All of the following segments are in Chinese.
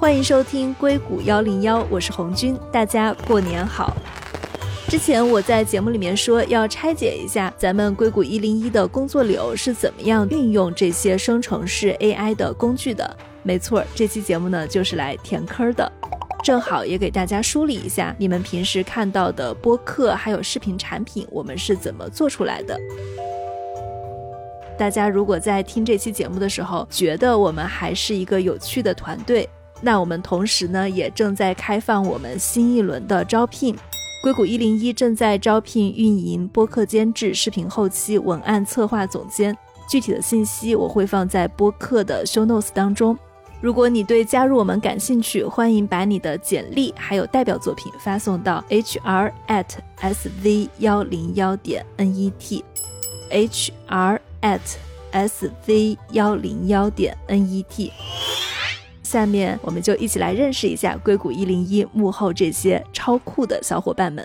欢迎收听硅谷幺零幺，我是红军，大家过年好。之前我在节目里面说要拆解一下咱们硅谷一零一的工作流是怎么样运用这些生成式 AI 的工具的。没错，这期节目呢就是来填坑的，正好也给大家梳理一下你们平时看到的播客还有视频产品，我们是怎么做出来的。大家如果在听这期节目的时候觉得我们还是一个有趣的团队，那我们同时呢也正在开放我们新一轮的招聘。硅谷一零一正在招聘运营、播客监制、视频后期、文案策划总监，具体的信息我会放在播客的 show notes 当中。如果你对加入我们感兴趣，欢迎把你的简历还有代表作品发送到 hr at sv 幺零幺点 net hr。at s v 幺零幺点 n e t，下面我们就一起来认识一下硅谷一零一幕后这些超酷的小伙伴们。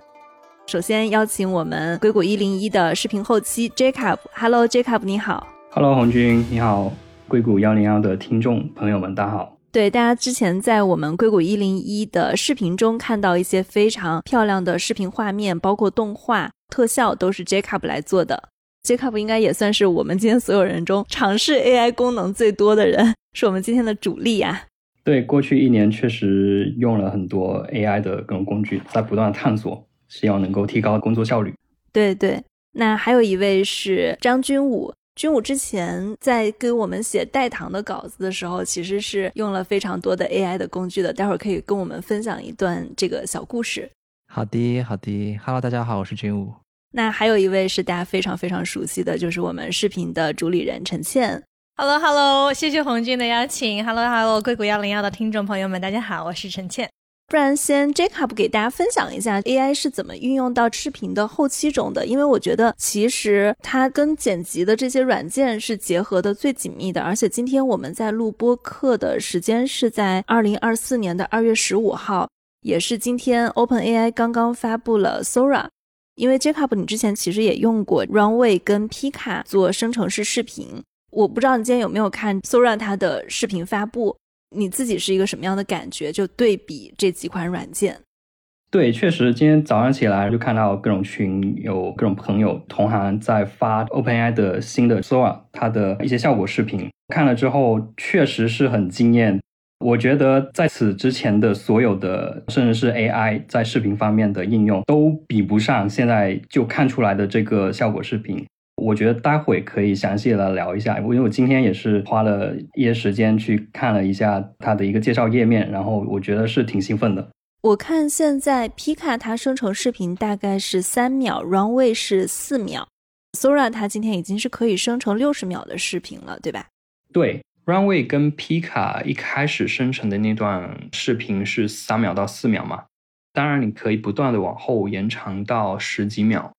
首先邀请我们硅谷一零一的视频后期 Jacob，Hello Jacob，你好。Hello 红军，你好。硅谷幺零幺的听众朋友们，大家好。对，大家之前在我们硅谷一零一的视频中看到一些非常漂亮的视频画面，包括动画特效，都是 Jacob 来做的。Jacob 应该也算是我们今天所有人中尝试 AI 功能最多的人，是我们今天的主力呀。对，过去一年确实用了很多 AI 的各种工具，在不断探索，希望能够提高工作效率。对对，那还有一位是张军武，军武之前在给我们写代糖的稿子的时候，其实是用了非常多的 AI 的工具的，待会儿可以跟我们分享一段这个小故事。好的，好的，Hello，大家好，我是军武。那还有一位是大家非常非常熟悉的，就是我们视频的主理人陈倩。Hello，Hello，谢谢红军的邀请。Hello，Hello，硅谷幺零幺的听众朋友们，大家好，我是陈倩。不然先 Jacob 给大家分享一下 AI 是怎么运用到视频的后期中的，因为我觉得其实它跟剪辑的这些软件是结合的最紧密的。而且今天我们在录播课的时间是在二零二四年的二月十五号，也是今天 OpenAI 刚刚发布了 Sora。因为 Jacob，你之前其实也用过 Runway 跟 Pika 做生成式视频，我不知道你今天有没有看 Sora 它的视频发布，你自己是一个什么样的感觉？就对比这几款软件。对，确实，今天早上起来就看到各种群有各种朋友同行在发 OpenAI 的新的 Sora 它的一些效果视频，看了之后确实是很惊艳。我觉得在此之前的所有的，甚至是 AI 在视频方面的应用，都比不上现在就看出来的这个效果视频。我觉得待会可以详细的聊一下，因为我今天也是花了一些时间去看了一下它的一个介绍页面，然后我觉得是挺兴奋的。我看现在 Pika 它生成视频大概是三秒，Runway 是四秒，Sora 它今天已经是可以生成六十秒的视频了，对吧？对。Runway 跟 Pika 一开始生成的那段视频是三秒到四秒嘛？当然，你可以不断的往后延长到十几秒。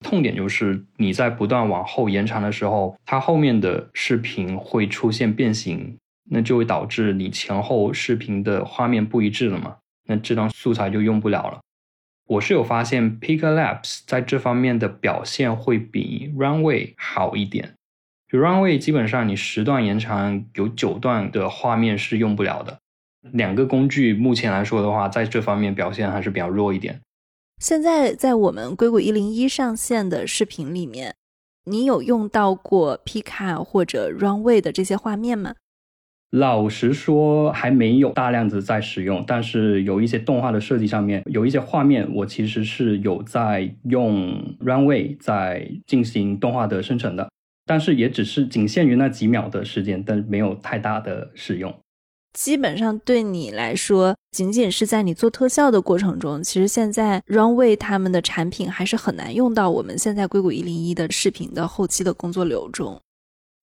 痛点就是你在不断往后延长的时候，它后面的视频会出现变形，那就会导致你前后视频的画面不一致了嘛？那这段素材就用不了了。我是有发现 Pika Labs 在这方面的表现会比 Runway 好一点。就 Runway 基本上你十段延长有九段的画面是用不了的，两个工具目前来说的话，在这方面表现还是比较弱一点。现在在我们硅谷一零一上线的视频里面，你有用到过 Pika 或者 Runway 的这些画面吗？老实说还没有大量的在使用，但是有一些动画的设计上面有一些画面，我其实是有在用 Runway 在进行动画的生成的。但是也只是仅限于那几秒的时间，但没有太大的使用。基本上对你来说，仅仅是在你做特效的过程中，其实现在 Runway 他们的产品还是很难用到我们现在硅谷一零一的视频的后期的工作流中。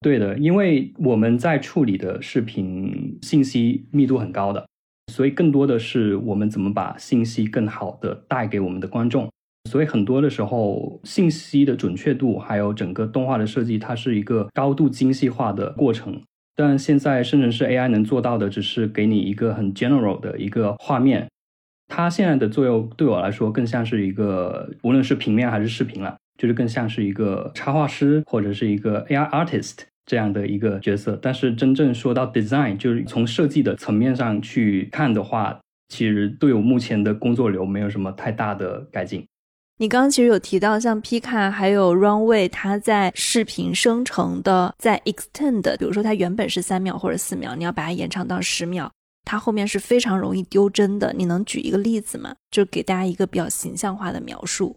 对的，因为我们在处理的视频信息密度很高的，所以更多的是我们怎么把信息更好的带给我们的观众。所以很多的时候，信息的准确度还有整个动画的设计，它是一个高度精细化的过程。但现在生成式 AI 能做到的，只是给你一个很 general 的一个画面。它现在的作用对我来说，更像是一个，无论是平面还是视频了，就是更像是一个插画师或者是一个 AI artist 这样的一个角色。但是真正说到 design，就是从设计的层面上去看的话，其实对我目前的工作流没有什么太大的改进。你刚刚其实有提到，像 Pika 还有 Runway，它在视频生成的在 extend，比如说它原本是三秒或者四秒，你要把它延长到十秒，它后面是非常容易丢帧的。你能举一个例子吗？就给大家一个比较形象化的描述。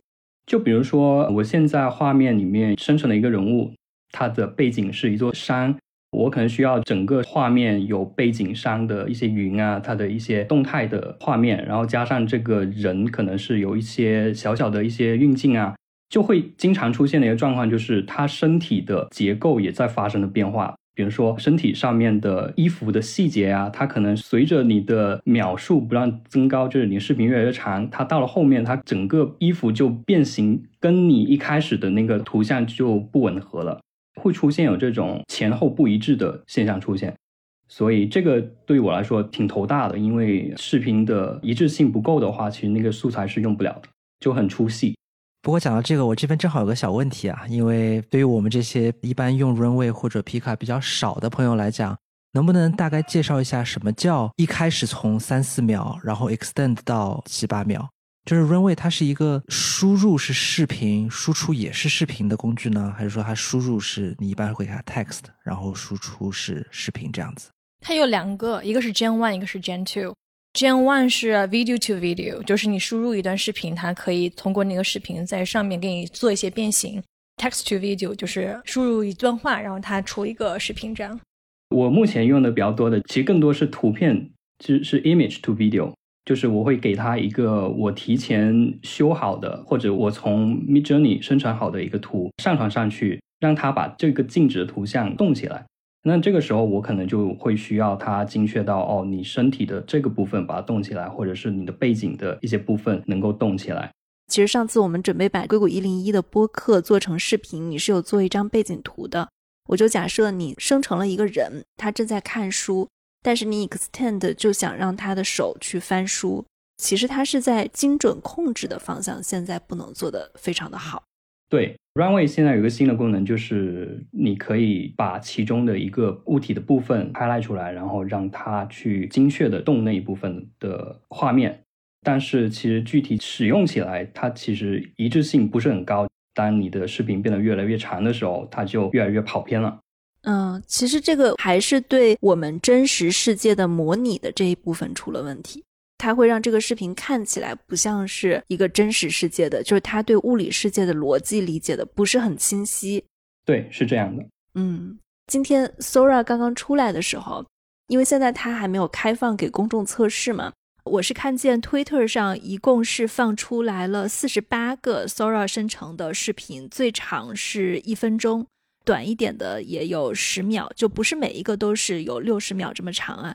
就比如说，我现在画面里面生成了一个人物，他的背景是一座山。我可能需要整个画面有背景上的一些云啊，它的一些动态的画面，然后加上这个人可能是有一些小小的一些运镜啊，就会经常出现的一个状况，就是他身体的结构也在发生的变化。比如说身体上面的衣服的细节啊，它可能随着你的秒数不断增高，就是你视频越来越长，它到了后面，它整个衣服就变形，跟你一开始的那个图像就不吻合了。会出现有这种前后不一致的现象出现，所以这个对于我来说挺头大的，因为视频的一致性不够的话，其实那个素材是用不了的，就很出戏。不过讲到这个，我这边正好有个小问题啊，因为对于我们这些一般用 Runway 或者皮卡比较少的朋友来讲，能不能大概介绍一下什么叫一开始从三四秒，然后 extend 到七八秒？就是 Runway，它是一个输入是视频，输出也是视频的工具呢，还是说它输入是你一般会给它 text，然后输出是视频这样子？它有两个，一个是 Gen One，一个是 Gen Two。Gen One 是 video to video，就是你输入一段视频，它可以通过那个视频在上面给你做一些变形。Text to video 就是输入一段话，然后它出一个视频这样。我目前用的比较多的，其实更多是图片，是是 image to video。就是我会给他一个我提前修好的，或者我从 Midjourney 生成好的一个图上传上去，让他把这个静止的图像动起来。那这个时候我可能就会需要它精确到哦，你身体的这个部分把它动起来，或者是你的背景的一些部分能够动起来。其实上次我们准备把硅谷一零一的播客做成视频，你是有做一张背景图的。我就假设你生成了一个人，他正在看书。但是你 extend 就想让他的手去翻书，其实他是在精准控制的方向，现在不能做的非常的好。对，Runway 现在有个新的功能，就是你可以把其中的一个物体的部分 highlight 出来，然后让它去精确的动那一部分的画面。但是其实具体使用起来，它其实一致性不是很高。当你的视频变得越来越长的时候，它就越来越跑偏了。嗯，其实这个还是对我们真实世界的模拟的这一部分出了问题，它会让这个视频看起来不像是一个真实世界的，就是它对物理世界的逻辑理解的不是很清晰。对，是这样的。嗯，今天 Sora 刚刚出来的时候，因为现在它还没有开放给公众测试嘛，我是看见 Twitter 上一共是放出来了四十八个 Sora 生成的视频，最长是一分钟。短一点的也有十秒，就不是每一个都是有六十秒这么长啊。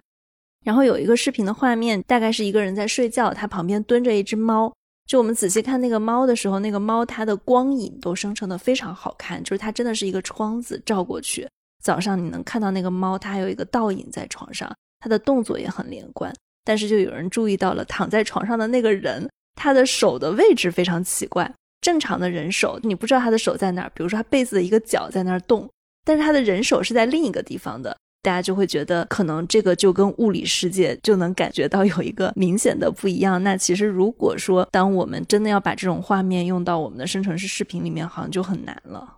然后有一个视频的画面，大概是一个人在睡觉，他旁边蹲着一只猫。就我们仔细看那个猫的时候，那个猫它的光影都生成的非常好看，就是它真的是一个窗子照过去。早上你能看到那个猫，它还有一个倒影在床上，它的动作也很连贯。但是就有人注意到了躺在床上的那个人，他的手的位置非常奇怪。正常的人手，你不知道他的手在哪儿。比如说，他被子的一个角在那儿动，但是他的人手是在另一个地方的，大家就会觉得可能这个就跟物理世界就能感觉到有一个明显的不一样。那其实如果说，当我们真的要把这种画面用到我们的生成式视频里面，好像就很难了。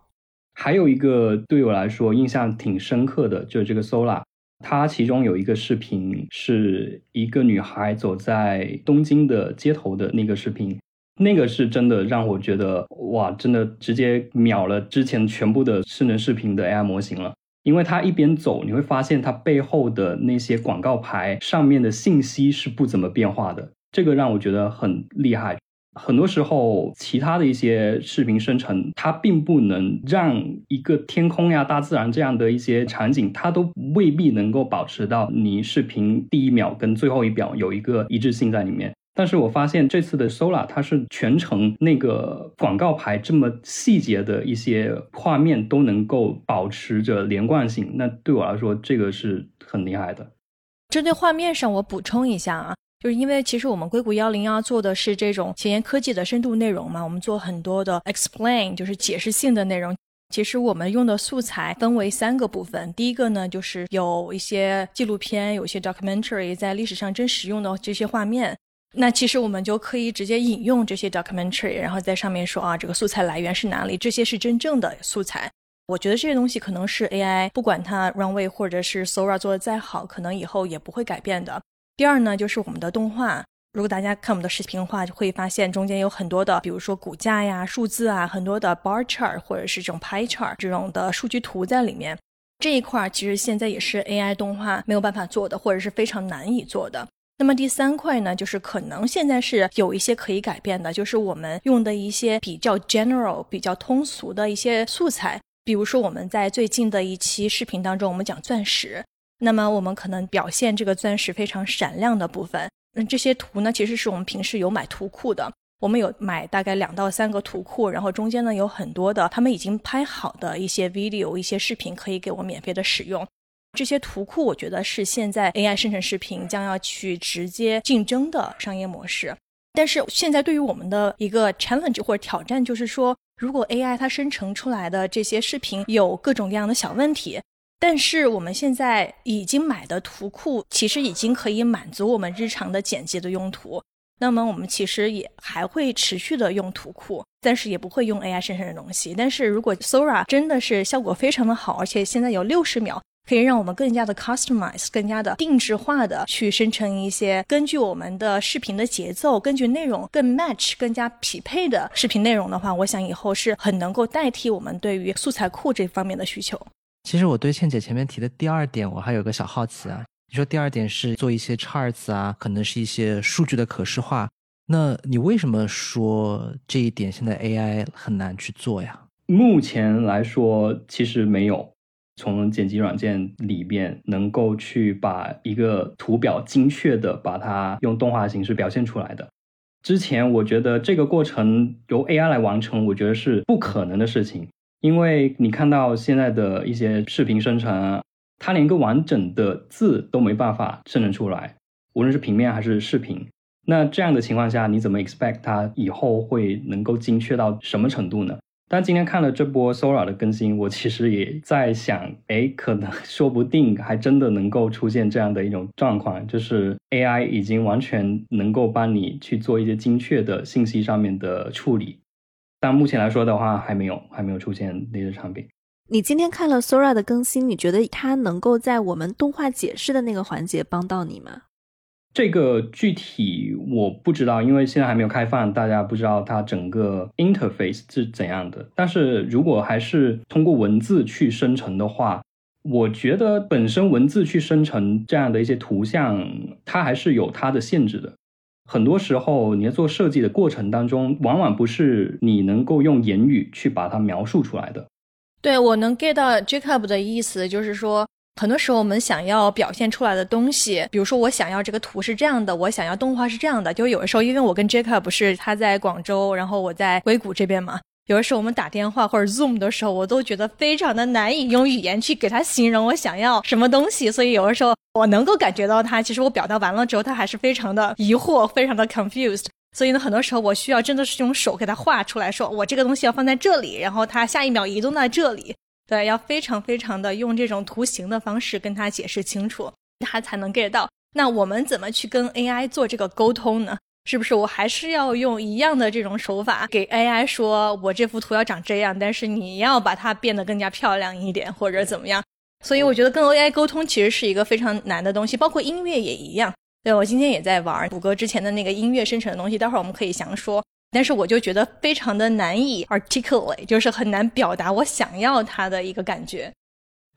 还有一个对我来说印象挺深刻的，就是这个 Sola，它其中有一个视频是一个女孩走在东京的街头的那个视频。那个是真的让我觉得哇，真的直接秒了之前全部的智能视频的 AI 模型了。因为它一边走，你会发现它背后的那些广告牌上面的信息是不怎么变化的，这个让我觉得很厉害。很多时候，其他的一些视频生成，它并不能让一个天空呀、大自然这样的一些场景，它都未必能够保持到你视频第一秒跟最后一秒有一个一致性在里面。但是我发现这次的 Sola 它是全程那个广告牌这么细节的一些画面都能够保持着连贯性，那对我来说这个是很厉害的。针对画面上，我补充一下啊，就是因为其实我们硅谷幺零幺做的是这种前沿科技的深度内容嘛，我们做很多的 explain 就是解释性的内容。其实我们用的素材分为三个部分。第一个呢，就是有一些纪录片，有些 documentary 在历史上真实用的这些画面。那其实我们就可以直接引用这些 documentary，然后在上面说啊，这个素材来源是哪里？这些是真正的素材。我觉得这些东西可能是 AI 不管它 Runway 或者是 Sora 做的再好，可能以后也不会改变的。第二呢，就是我们的动画。如果大家看我们的视频的话，就会发现中间有很多的，比如说骨架呀、数字啊，很多的 bar chart 或者是这种 pie chart 这种的数据图在里面。这一块其实现在也是 AI 动画没有办法做的，或者是非常难以做的。那么第三块呢，就是可能现在是有一些可以改变的，就是我们用的一些比较 general、比较通俗的一些素材。比如说我们在最近的一期视频当中，我们讲钻石，那么我们可能表现这个钻石非常闪亮的部分。那这些图呢，其实是我们平时有买图库的，我们有买大概两到三个图库，然后中间呢有很多的他们已经拍好的一些 video、一些视频可以给我免费的使用。这些图库我觉得是现在 AI 生成视频将要去直接竞争的商业模式。但是现在对于我们的一个 challenge 或者挑战就是说，如果 AI 它生成出来的这些视频有各种各样的小问题。但是我们现在已经买的图库，其实已经可以满足我们日常的剪辑的用途。那么我们其实也还会持续的用图库，但是也不会用 AI 生成的东西。但是如果 Sora 真的是效果非常的好，而且现在有六十秒，可以让我们更加的 customize，更加的定制化的去生成一些根据我们的视频的节奏，根据内容更 match、更加匹配的视频内容的话，我想以后是很能够代替我们对于素材库这方面的需求。其实我对倩姐前面提的第二点，我还有个小好奇啊。你说第二点是做一些 charts 啊，可能是一些数据的可视化。那你为什么说这一点现在 AI 很难去做呀？目前来说，其实没有从剪辑软件里边能够去把一个图表精确的把它用动画形式表现出来的。之前我觉得这个过程由 AI 来完成，我觉得是不可能的事情。因为你看到现在的一些视频生成，它连个完整的字都没办法生成出来，无论是平面还是视频。那这样的情况下，你怎么 expect 它以后会能够精确到什么程度呢？但今天看了这波 Sora 的更新，我其实也在想，哎，可能 说不定还真的能够出现这样的一种状况，就是 AI 已经完全能够帮你去做一些精确的信息上面的处理。但目前来说的话，还没有还没有出现那些产品。你今天看了 Sora 的更新，你觉得它能够在我们动画解释的那个环节帮到你吗？这个具体我不知道，因为现在还没有开放，大家不知道它整个 interface 是怎样的。但是如果还是通过文字去生成的话，我觉得本身文字去生成这样的一些图像，它还是有它的限制的。很多时候，你在做设计的过程当中，往往不是你能够用言语去把它描述出来的。对我能 get 到 Jacob 的意思，就是说，很多时候我们想要表现出来的东西，比如说我想要这个图是这样的，我想要动画是这样的，就有的时候，因为我跟 Jacob 不是他在广州，然后我在硅谷这边嘛。有的时候我们打电话或者 Zoom 的时候，我都觉得非常的难以用语言去给他形容我想要什么东西，所以有的时候我能够感觉到他，其实我表达完了之后，他还是非常的疑惑，非常的 confused。所以呢，很多时候我需要真的是用手给他画出来，说我这个东西要放在这里，然后他下一秒移动在这里，对，要非常非常的用这种图形的方式跟他解释清楚，他才能 get 到。那我们怎么去跟 AI 做这个沟通呢？是不是我还是要用一样的这种手法给 AI 说，我这幅图要长这样，但是你要把它变得更加漂亮一点，或者怎么样？所以我觉得跟 AI 沟通其实是一个非常难的东西，包括音乐也一样。对我今天也在玩谷歌之前的那个音乐生成的东西，待会儿我们可以详说。但是我就觉得非常的难以 articulate，就是很难表达我想要它的一个感觉。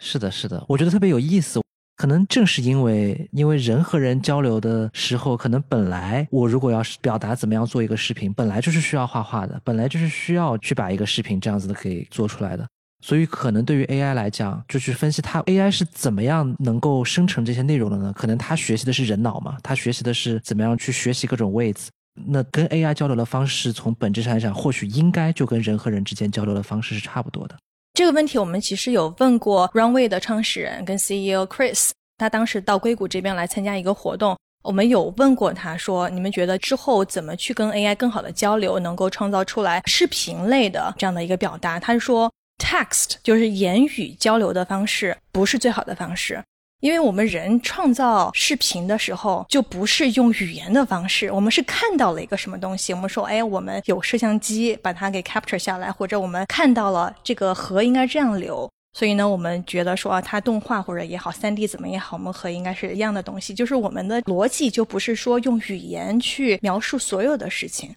是的，是的，我觉得特别有意思。可能正是因为，因为人和人交流的时候，可能本来我如果要是表达怎么样做一个视频，本来就是需要画画的，本来就是需要去把一个视频这样子的给做出来的。所以，可能对于 AI 来讲，就去分析它 AI 是怎么样能够生成这些内容的呢？可能它学习的是人脑嘛，它学习的是怎么样去学习各种位置。那跟 AI 交流的方式，从本质上来讲，或许应该就跟人和人之间交流的方式是差不多的。这个问题我们其实有问过 Runway 的创始人跟 CEO Chris，他当时到硅谷这边来参加一个活动，我们有问过他说，你们觉得之后怎么去跟 AI 更好的交流，能够创造出来视频类的这样的一个表达？他说，text 就是言语交流的方式，不是最好的方式。因为我们人创造视频的时候，就不是用语言的方式，我们是看到了一个什么东西，我们说，哎，我们有摄像机把它给 capture 下来，或者我们看到了这个河应该这样流，所以呢，我们觉得说啊，它动画或者也好，三 D 怎么也好，我们和应该是一样的东西，就是我们的逻辑就不是说用语言去描述所有的事情。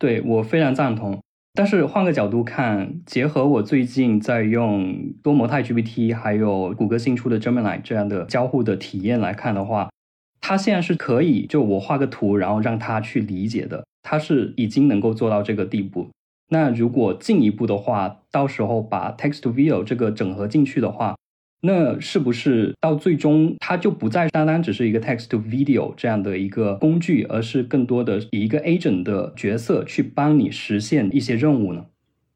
对我非常赞同。但是换个角度看，结合我最近在用多模态 GPT，还有谷歌新出的 Gemini 这样的交互的体验来看的话，它现在是可以就我画个图，然后让它去理解的，它是已经能够做到这个地步。那如果进一步的话，到时候把 Text to Video 这个整合进去的话，那是不是到最终它就不再单单只是一个 text to video 这样的一个工具，而是更多的以一个 agent 的角色去帮你实现一些任务呢？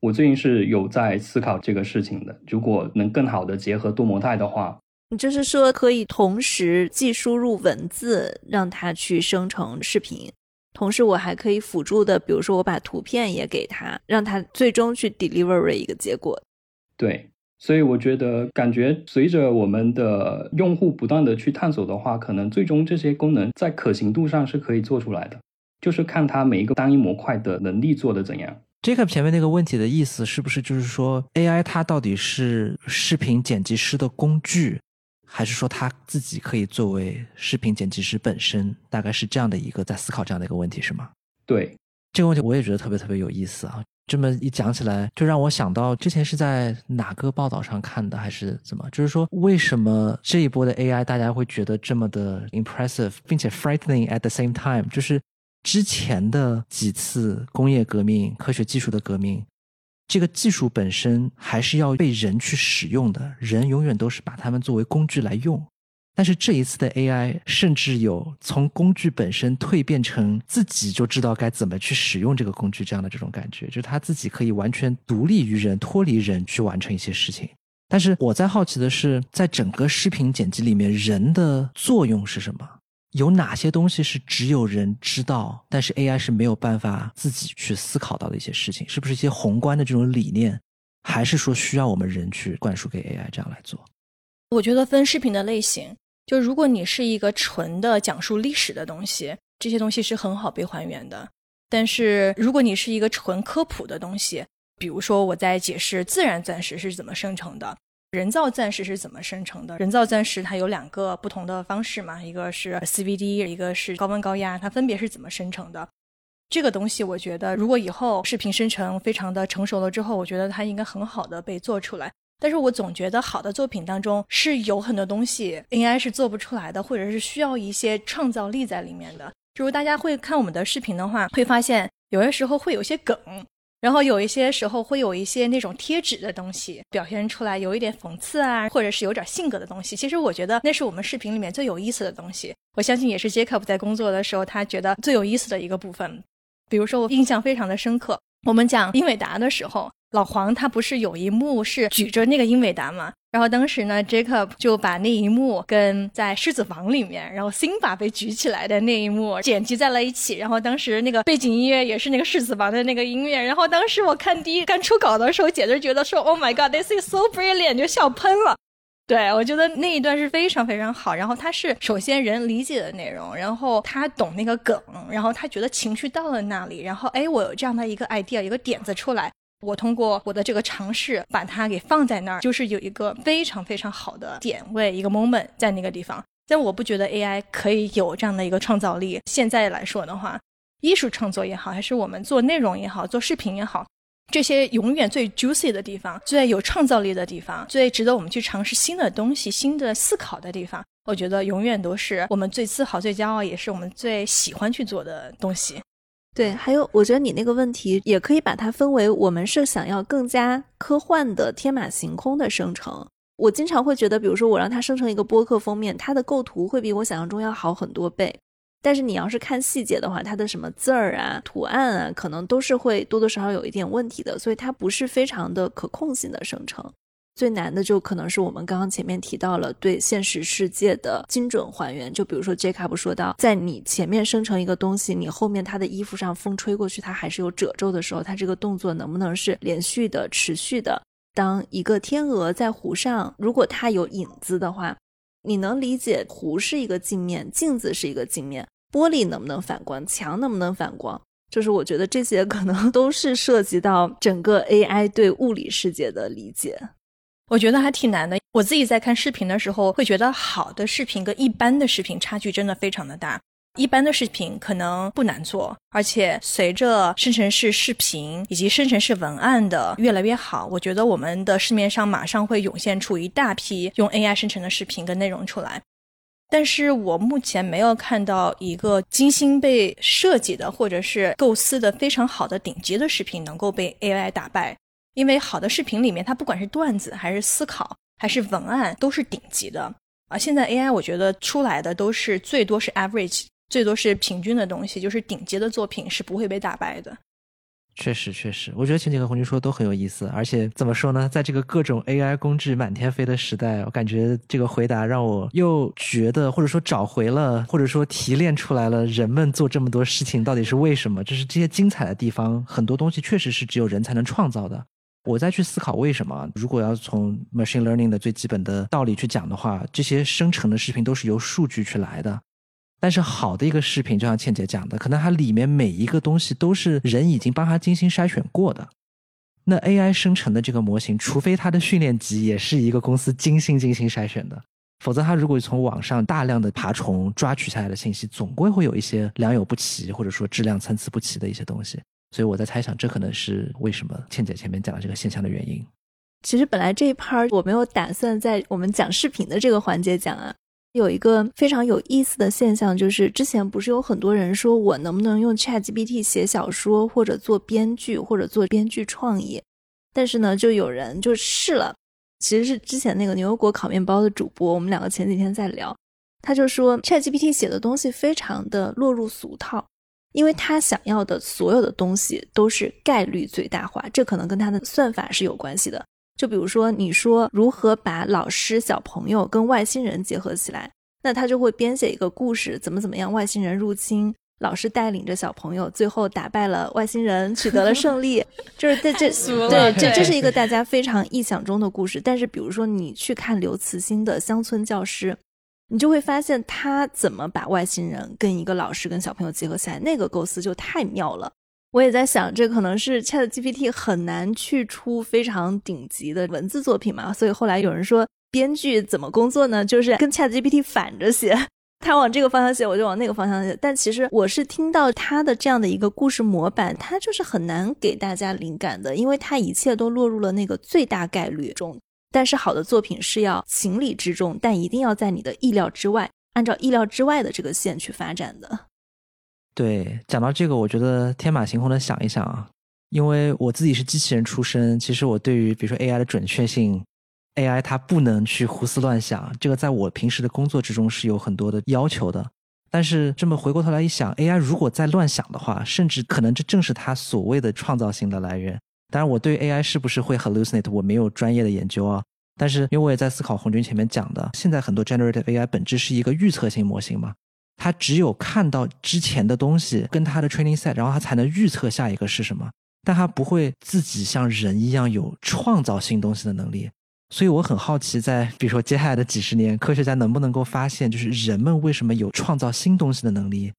我最近是有在思考这个事情的。如果能更好的结合多模态的话，你就是说可以同时既输入文字让它去生成视频，同时我还可以辅助的，比如说我把图片也给它，让它最终去 deliver 一个结果。对。所以我觉得，感觉随着我们的用户不断的去探索的话，可能最终这些功能在可行度上是可以做出来的，就是看它每一个单一模块的能力做的怎样。这个前面那个问题的意思是不是就是说，AI 它到底是视频剪辑师的工具，还是说它自己可以作为视频剪辑师本身？大概是这样的一个在思考这样的一个问题，是吗？对，这个问题我也觉得特别特别有意思啊。这么一讲起来，就让我想到之前是在哪个报道上看的，还是怎么？就是说，为什么这一波的 AI 大家会觉得这么的 impressive，并且 frightening at the same time？就是之前的几次工业革命、科学技术的革命，这个技术本身还是要被人去使用的，人永远都是把它们作为工具来用。但是这一次的 AI 甚至有从工具本身蜕变成自己就知道该怎么去使用这个工具这样的这种感觉，就是他自己可以完全独立于人、脱离人去完成一些事情。但是我在好奇的是，在整个视频剪辑里面，人的作用是什么？有哪些东西是只有人知道，但是 AI 是没有办法自己去思考到的一些事情？是不是一些宏观的这种理念，还是说需要我们人去灌输给 AI 这样来做？我觉得分视频的类型。就如果你是一个纯的讲述历史的东西，这些东西是很好被还原的。但是如果你是一个纯科普的东西，比如说我在解释自然钻石是怎么生成的，人造钻石是怎么生成的。人造钻石它有两个不同的方式嘛，一个是 CVD，一个是高温高压，它分别是怎么生成的？这个东西我觉得，如果以后视频生成非常的成熟了之后，我觉得它应该很好的被做出来。但是我总觉得好的作品当中是有很多东西 AI 是做不出来的，或者是需要一些创造力在里面的。如果大家会看我们的视频的话，会发现有些时候会有一些梗，然后有一些时候会有一些那种贴纸的东西表现出来，有一点讽刺啊，或者是有点性格的东西。其实我觉得那是我们视频里面最有意思的东西。我相信也是 Jacob 在工作的时候他觉得最有意思的一个部分。比如说我印象非常的深刻，我们讲英伟达的时候。老黄他不是有一幕是举着那个英伟达嘛？然后当时呢，Jacob 就把那一幕跟在《狮子王》里面，然后辛巴被举起来的那一幕剪辑在了一起。然后当时那个背景音乐也是那个《狮子王》的那个音乐。然后当时我看第一刚出稿的时候，简直觉得说 “Oh my God, this is so brilliant”，就笑喷了。对我觉得那一段是非常非常好。然后他是首先人理解的内容，然后他懂那个梗，然后他觉得情绪到了那里，然后哎，我有这样的一个 idea，一个点子出来。我通过我的这个尝试，把它给放在那儿，就是有一个非常非常好的点位，一个 moment 在那个地方。但我不觉得 AI 可以有这样的一个创造力。现在来说的话，艺术创作也好，还是我们做内容也好，做视频也好，这些永远最 juicy 的地方，最有创造力的地方，最值得我们去尝试新的东西、新的思考的地方，我觉得永远都是我们最自豪、最骄傲，也是我们最喜欢去做的东西。对，还有，我觉得你那个问题也可以把它分为，我们是想要更加科幻的、天马行空的生成。我经常会觉得，比如说我让它生成一个播客封面，它的构图会比我想象中要好很多倍。但是你要是看细节的话，它的什么字儿啊、图案啊，可能都是会多多少少有一点问题的，所以它不是非常的可控性的生成。最难的就可能是我们刚刚前面提到了对现实世界的精准还原，就比如说 Jacob 说到，在你前面生成一个东西，你后面它的衣服上风吹过去，它还是有褶皱的时候，它这个动作能不能是连续的、持续的？当一个天鹅在湖上，如果它有影子的话，你能理解湖是一个镜面，镜子是一个镜面，玻璃能不能反光，墙能不能反光？就是我觉得这些可能 都是涉及到整个 AI 对物理世界的理解。我觉得还挺难的。我自己在看视频的时候，会觉得好的视频跟一般的视频差距真的非常的大。一般的视频可能不难做，而且随着生成式视频以及生成式文案的越来越好，我觉得我们的市面上马上会涌现出一大批用 AI 生成的视频跟内容出来。但是我目前没有看到一个精心被设计的或者是构思的非常好的顶级的视频能够被 AI 打败。因为好的视频里面，它不管是段子还是思考还是文案，都是顶级的。啊现在 AI 我觉得出来的都是最多是 average。最多是平均的东西，就是顶级的作品是不会被打败的。确实，确实，我觉得晴姐和红军说的都很有意思。而且怎么说呢，在这个各种 AI 工具满天飞的时代，我感觉这个回答让我又觉得，或者说找回了，或者说提炼出来了，人们做这么多事情到底是为什么？就是这些精彩的地方，很多东西确实是只有人才能创造的。我再去思考为什么，如果要从 machine learning 的最基本的道理去讲的话，这些生成的视频都是由数据去来的。但是好的一个视频，就像倩姐讲的，可能它里面每一个东西都是人已经帮他精心筛选过的。那 AI 生成的这个模型，除非它的训练集也是一个公司精心精心筛选的，否则它如果从网上大量的爬虫抓取下来的信息，总归会有一些良莠不齐，或者说质量参差不齐的一些东西。所以我在猜想，这可能是为什么倩姐前面讲的这个现象的原因。其实本来这一 part 我没有打算在我们讲视频的这个环节讲啊。有一个非常有意思的现象，就是之前不是有很多人说我能不能用 ChatGPT 写小说，或者做编剧，或者做编剧创意？但是呢，就有人就试了，其实是之前那个牛油果烤面包的主播，我们两个前几天在聊，他就说 ChatGPT 写的东西非常的落入俗套，因为他想要的所有的东西都是概率最大化，这可能跟他的算法是有关系的。就比如说，你说如何把老师、小朋友跟外星人结合起来，那他就会编写一个故事，怎么怎么样，外星人入侵，老师带领着小朋友，最后打败了外星人，取得了胜利。就是这这对 这这是一个大家非常臆想中的故事。但是，比如说你去看刘慈欣的《乡村教师》，你就会发现他怎么把外星人跟一个老师跟小朋友结合起来，那个构思就太妙了。我也在想，这可能是 Chat GPT 很难去出非常顶级的文字作品嘛？所以后来有人说，编剧怎么工作呢？就是跟 Chat GPT 反着写，他往这个方向写，我就往那个方向写。但其实我是听到他的这样的一个故事模板，他就是很难给大家灵感的，因为他一切都落入了那个最大概率中。但是好的作品是要情理之中，但一定要在你的意料之外，按照意料之外的这个线去发展的。对，讲到这个，我觉得天马行空的想一想啊，因为我自己是机器人出身，其实我对于比如说 AI 的准确性，AI 它不能去胡思乱想，这个在我平时的工作之中是有很多的要求的。但是这么回过头来一想，AI 如果在乱想的话，甚至可能这正是它所谓的创造性的来源。当然，我对 AI 是不是会 hallucinate，我没有专业的研究啊。但是因为我也在思考红军前面讲的，现在很多 generative AI 本质是一个预测性模型嘛。他只有看到之前的东西跟他的 training set，然后他才能预测下一个是什么。但他不会自己像人一样有创造新东西的能力。所以我很好奇，在比如说接下来的几十年，科学家能不能够发现，就是人们为什么有创造新东西的能力？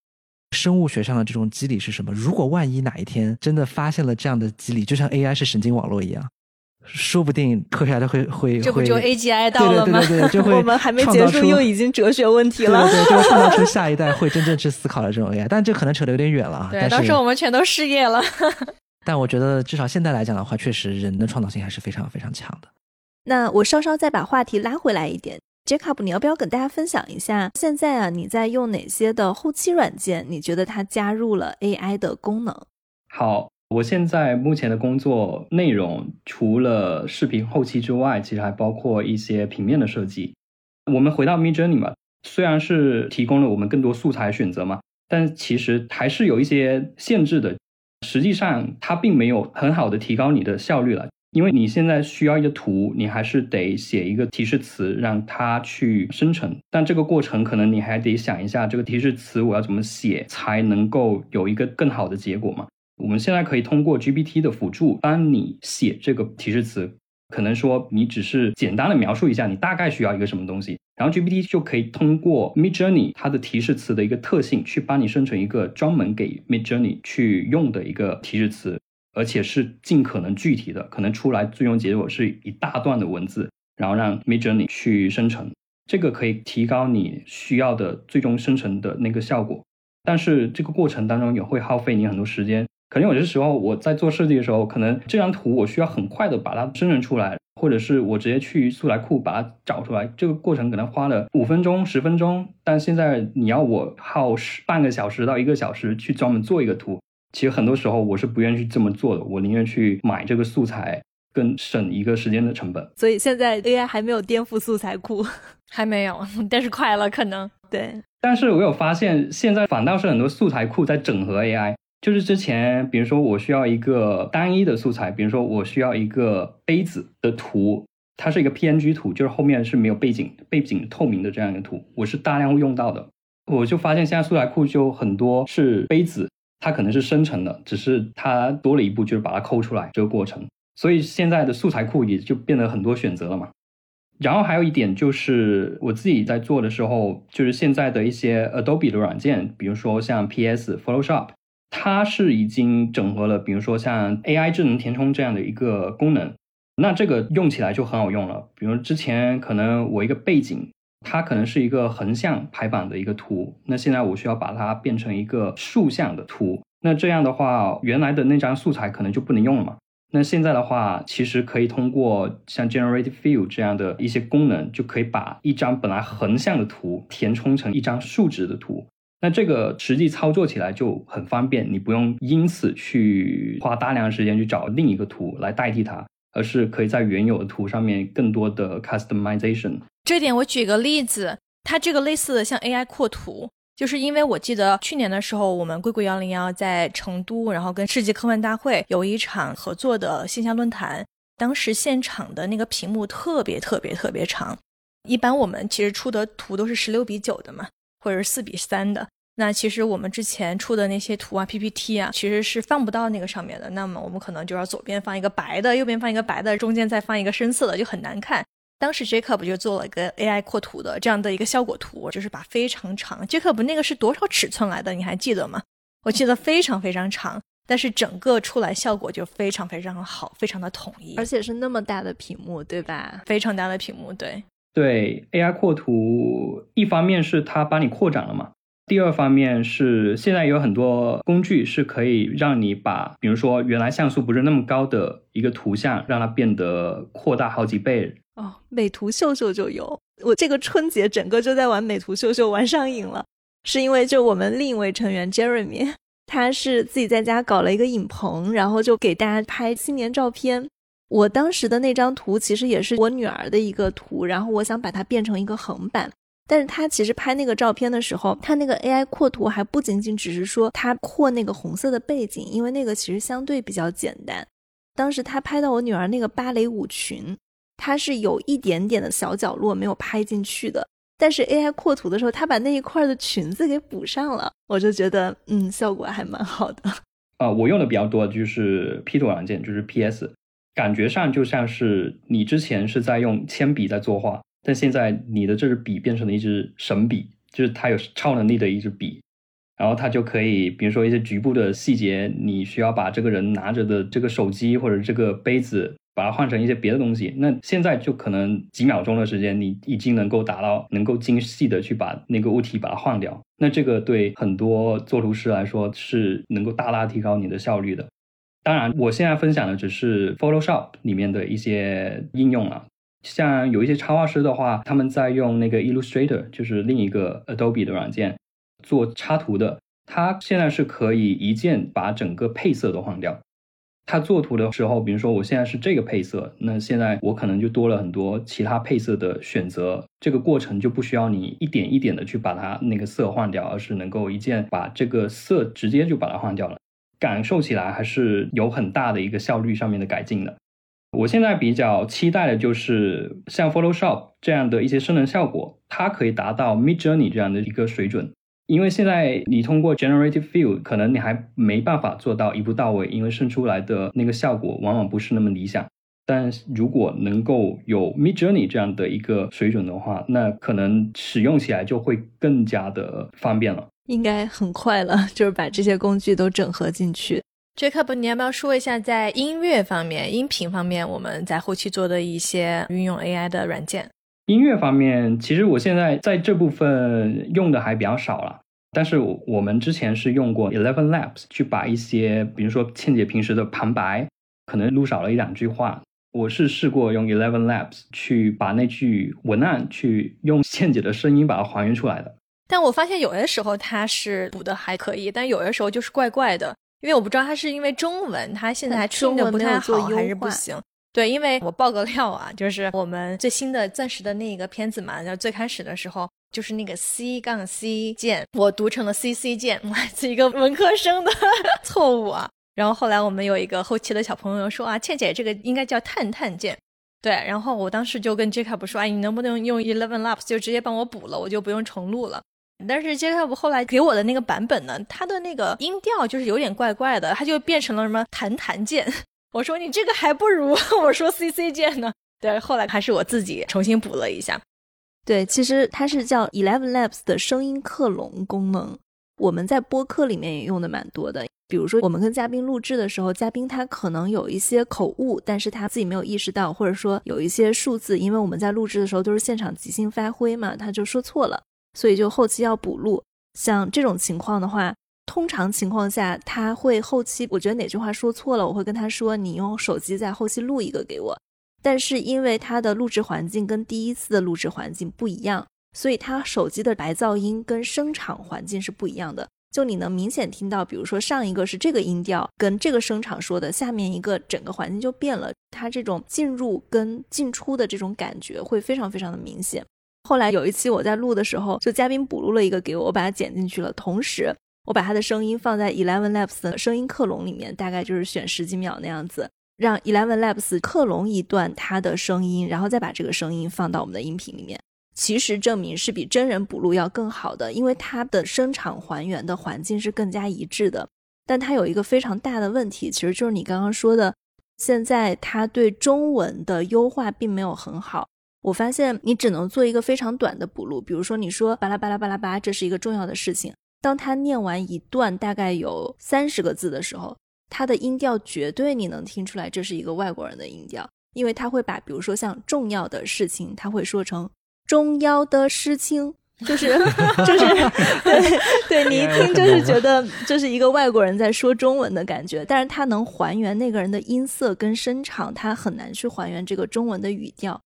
生物学上的这种机理是什么？如果万一哪一天真的发现了这样的机理，就像 AI 是神经网络一样。说不定科学家会会这不就 A G I 到了吗？对对对对，就会 我们还没结束，又已经哲学问题了。对对，就会创造出下一代会真正去思考的这种 A I，但这可能扯得有点远了。对，到时候我们全都失业了。但我觉得至少现在来讲的话，确实人的创造性还是非常非常强的。那我稍稍再把话题拉回来一点，Jacob，你要不要跟大家分享一下，现在啊你在用哪些的后期软件？你觉得它加入了 A I 的功能？好。我现在目前的工作内容，除了视频后期之外，其实还包括一些平面的设计。我们回到 Midjourney 嘛，虽然是提供了我们更多素材选择嘛，但其实还是有一些限制的。实际上，它并没有很好的提高你的效率了，因为你现在需要一个图，你还是得写一个提示词让它去生成。但这个过程可能你还得想一下，这个提示词我要怎么写才能够有一个更好的结果嘛？我们现在可以通过 GPT 的辅助帮你写这个提示词，可能说你只是简单的描述一下你大概需要一个什么东西，然后 GPT 就可以通过 Mid Journey 它的提示词的一个特性，去帮你生成一个专门给 Mid Journey 去用的一个提示词，而且是尽可能具体的，可能出来最终结果是一大段的文字，然后让 Mid Journey 去生成，这个可以提高你需要的最终生成的那个效果，但是这个过程当中也会耗费你很多时间。可能有些时候我在做设计的时候，可能这张图我需要很快的把它生成出来，或者是我直接去素材库把它找出来，这个过程可能花了五分钟、十分钟。但现在你要我耗十半个小时到一个小时去专门做一个图，其实很多时候我是不愿意去这么做的，我宁愿去买这个素材，更省一个时间的成本。所以现在 AI 还没有颠覆素材库，还没有，但是快了，可能对。但是我有发现，现在反倒是很多素材库在整合 AI。就是之前，比如说我需要一个单一的素材，比如说我需要一个杯子的图，它是一个 PNG 图，就是后面是没有背景，背景透明的这样一个图，我是大量会用到的。我就发现现在素材库就很多是杯子，它可能是生成的，只是它多了一步，就是把它抠出来这个过程。所以现在的素材库也就变得很多选择了嘛。然后还有一点就是我自己在做的时候，就是现在的一些 Adobe 的软件，比如说像 PS、Photoshop。它是已经整合了，比如说像 AI 智能填充这样的一个功能，那这个用起来就很好用了。比如之前可能我一个背景，它可能是一个横向排版的一个图，那现在我需要把它变成一个竖向的图，那这样的话，原来的那张素材可能就不能用了嘛。那现在的话，其实可以通过像 Generative Fill 这样的一些功能，就可以把一张本来横向的图填充成一张竖直的图。那这个实际操作起来就很方便，你不用因此去花大量时间去找另一个图来代替它，而是可以在原有的图上面更多的 customization。这点我举个例子，它这个类似的像 AI 扩图，就是因为我记得去年的时候，我们硅谷幺零幺在成都，然后跟世纪科幻大会有一场合作的线下论坛，当时现场的那个屏幕特别特别特别长，一般我们其实出的图都是十六比九的嘛，或者是四比三的。那其实我们之前出的那些图啊、PPT 啊，其实是放不到那个上面的。那么我们可能就要左边放一个白的，右边放一个白的，中间再放一个深色的，就很难看。当时 Jacob 就做了一个 AI 扩图的这样的一个效果图，就是把非常长，Jacob 那个是多少尺寸来的？你还记得吗？我记得非常非常长，但是整个出来效果就非常非常好，非常的统一，而且是那么大的屏幕，对吧？非常大的屏幕，对对 AI 扩图，一方面是它帮你扩展了嘛。第二方面是，现在有很多工具是可以让你把，比如说原来像素不是那么高的一个图像，让它变得扩大好几倍。哦，美图秀秀就有，我这个春节整个就在玩美图秀秀，玩上瘾了。是因为就我们另一位成员 Jeremy，他是自己在家搞了一个影棚，然后就给大家拍新年照片。我当时的那张图其实也是我女儿的一个图，然后我想把它变成一个横版。但是他其实拍那个照片的时候，他那个 AI 扩图还不仅仅只是说他扩那个红色的背景，因为那个其实相对比较简单。当时他拍到我女儿那个芭蕾舞裙，它是有一点点的小角落没有拍进去的。但是 AI 扩图的时候，它把那一块的裙子给补上了，我就觉得嗯，效果还蛮好的。啊，我用的比较多的就是 P 图软件，就是 PS，感觉上就像是你之前是在用铅笔在作画。但现在你的这支笔变成了一支神笔，就是它有超能力的一支笔，然后它就可以，比如说一些局部的细节，你需要把这个人拿着的这个手机或者这个杯子，把它换成一些别的东西，那现在就可能几秒钟的时间，你已经能够达到能够精细的去把那个物体把它换掉。那这个对很多作图师来说是能够大大提高你的效率的。当然，我现在分享的只是 Photoshop 里面的一些应用了。像有一些插画师的话，他们在用那个 Illustrator，就是另一个 Adobe 的软件做插图的。它现在是可以一键把整个配色都换掉。他做图的时候，比如说我现在是这个配色，那现在我可能就多了很多其他配色的选择。这个过程就不需要你一点一点的去把它那个色换掉，而是能够一键把这个色直接就把它换掉了。感受起来还是有很大的一个效率上面的改进的。我现在比较期待的就是像 Photoshop 这样的一些生成效果，它可以达到 Mid Journey 这样的一个水准。因为现在你通过 Generative Fill，可能你还没办法做到一步到位，因为生出来的那个效果往往不是那么理想。但如果能够有 Mid Journey 这样的一个水准的话，那可能使用起来就会更加的方便了。应该很快了，就是把这些工具都整合进去。Jacob，你要不要说一下在音乐方面、音频方面，我们在后期做的一些运用 AI 的软件？音乐方面，其实我现在在这部分用的还比较少了。但是我们之前是用过 Eleven Labs 去把一些，比如说倩姐平时的旁白，可能录少了一两句话，我是试过用 Eleven Labs 去把那句文案去用倩姐的声音把它还原出来的。但我发现有的时候它是补的还可以，但有的时候就是怪怪的，因为我不知道它是因为中文，它现在还听的不太好还是不行。对，因为我爆个料啊，就是我们最新的钻石的那个片子嘛，然后最开始的时候。就是那个 C 杠 C 键，我读成了 C C 键，来自一个文科生的 错误啊。然后后来我们有一个后期的小朋友说啊，倩姐这个应该叫探探键，对。然后我当时就跟 Jacob 说，哎，你能不能用 Eleven Labs 就直接帮我补了，我就不用重录了。但是 Jacob 后来给我的那个版本呢，它的那个音调就是有点怪怪的，它就变成了什么弹弹键。我说你这个还不如 我说 C C 键呢。对，后来还是我自己重新补了一下。对，其实它是叫 Eleven Labs 的声音克隆功能，我们在播客里面也用的蛮多的。比如说，我们跟嘉宾录制的时候，嘉宾他可能有一些口误，但是他自己没有意识到，或者说有一些数字，因为我们在录制的时候都是现场即兴发挥嘛，他就说错了，所以就后期要补录。像这种情况的话，通常情况下他会后期，我觉得哪句话说错了，我会跟他说，你用手机在后期录一个给我。但是因为它的录制环境跟第一次的录制环境不一样，所以它手机的白噪音跟声场环境是不一样的。就你能明显听到，比如说上一个是这个音调跟这个声场说的，下面一个整个环境就变了。它这种进入跟进出的这种感觉会非常非常的明显。后来有一期我在录的时候，就嘉宾补录了一个给我，我把它剪进去了，同时我把他的声音放在 Eleven Labs 的声音克隆里面，大概就是选十几秒那样子。让 Eleven Labs 克隆一段他的声音，然后再把这个声音放到我们的音频里面。其实证明是比真人补录要更好的，因为它的声场还原的环境是更加一致的。但它有一个非常大的问题，其实就是你刚刚说的，现在它对中文的优化并没有很好。我发现你只能做一个非常短的补录，比如说你说巴拉巴拉巴拉巴，这是一个重要的事情。当他念完一段大概有三十个字的时候。他的音调绝对你能听出来，这是一个外国人的音调，因为他会把，比如说像重要的事情，他会说成重要的事情，就是 就是 对对，你一听就是觉得这是一个外国人在说中文的感觉，但是他能还原那个人的音色跟声场，他很难去还原这个中文的语调。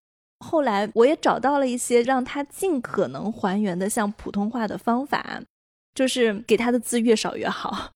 后来我也找到了一些让他尽可能还原的像普通话的方法，就是给他的字越少越好。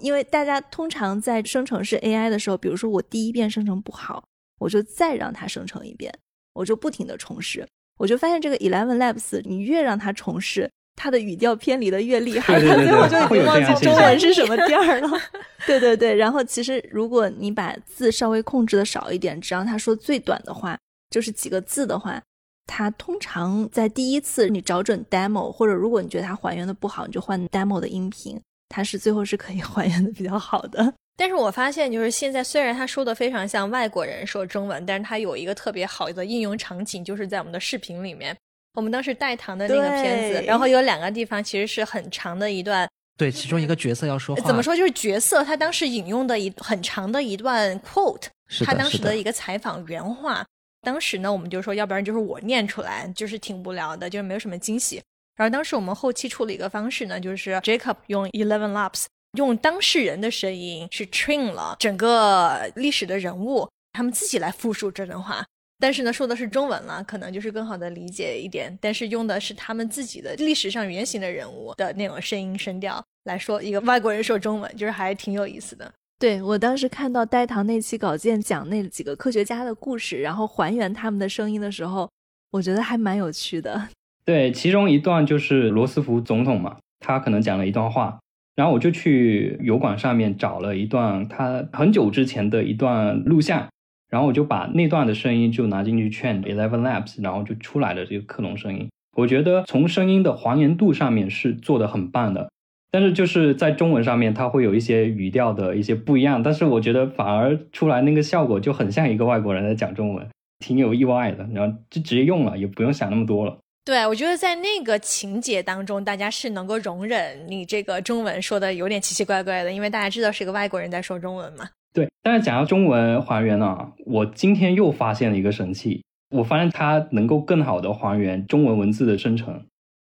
因为大家通常在生成式 AI 的时候，比如说我第一遍生成不好，我就再让它生成一遍，我就不停的重试，我就发现这个 Eleven Labs，你越让它重试，它的语调偏离的越厉害，它最后就已经忘记中文是什么调了。对对对，然后其实如果你把字稍微控制的少一点，只让它说最短的话，就是几个字的话，它通常在第一次你找准 demo，或者如果你觉得它还原的不好，你就换 demo 的音频。它是最后是可以还原的比较好的，但是我发现就是现在虽然他说的非常像外国人说中文，但是他有一个特别好的应用场景，就是在我们的视频里面。我们当时带糖的那个片子，然后有两个地方其实是很长的一段，对，其中一个角色要说话，怎么说就是角色他当时引用的一很长的一段 quote，他当时的一个采访原话。当时呢，我们就说要不然就是我念出来，就是挺无聊的，就是没有什么惊喜。然后当时我们后期处理一个方式呢，就是 Jacob 用 Eleven Labs 用当事人的声音去 train 了整个历史的人物，他们自己来复述这段话。但是呢，说的是中文了，可能就是更好的理解一点。但是用的是他们自己的历史上原型的人物的那种声音声调来说，一个外国人说中文，就是还挺有意思的。对我当时看到呆糖那期稿件讲那几个科学家的故事，然后还原他们的声音的时候，我觉得还蛮有趣的。对，其中一段就是罗斯福总统嘛，他可能讲了一段话，然后我就去油管上面找了一段他很久之前的一段录像，然后我就把那段的声音就拿进去劝 Eleven Labs，然后就出来了这个克隆声音。我觉得从声音的还原度上面是做的很棒的，但是就是在中文上面，它会有一些语调的一些不一样，但是我觉得反而出来那个效果就很像一个外国人在讲中文，挺有意外的。然后就直接用了，也不用想那么多了。对，我觉得在那个情节当中，大家是能够容忍你这个中文说的有点奇奇怪怪的，因为大家知道是个外国人在说中文嘛。对，但是讲到中文还原呢，我今天又发现了一个神器，我发现它能够更好的还原中文文字的生成。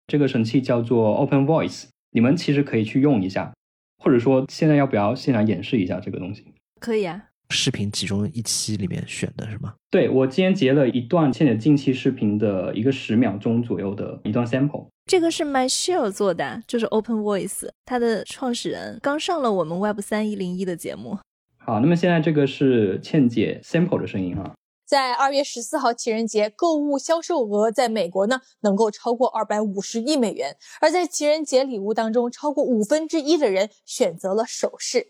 这个神器叫做 Open Voice。你们其实可以去用一下，或者说现在要不要现场演示一下这个东西？可以啊，视频其中一期里面选的是吗？对，我今天截了一段倩姐近期视频的一个十秒钟左右的一段 sample。这个是 MyShare 做的，就是 Open Voice，它的创始人刚上了我们 Web 三一零一的节目。好，那么现在这个是倩姐 sample 的声音啊。在二月十四号情人节，购物销售额在美国呢能够超过二百五十亿美元。而在情人节礼物当中，超过五分之一的人选择了首饰。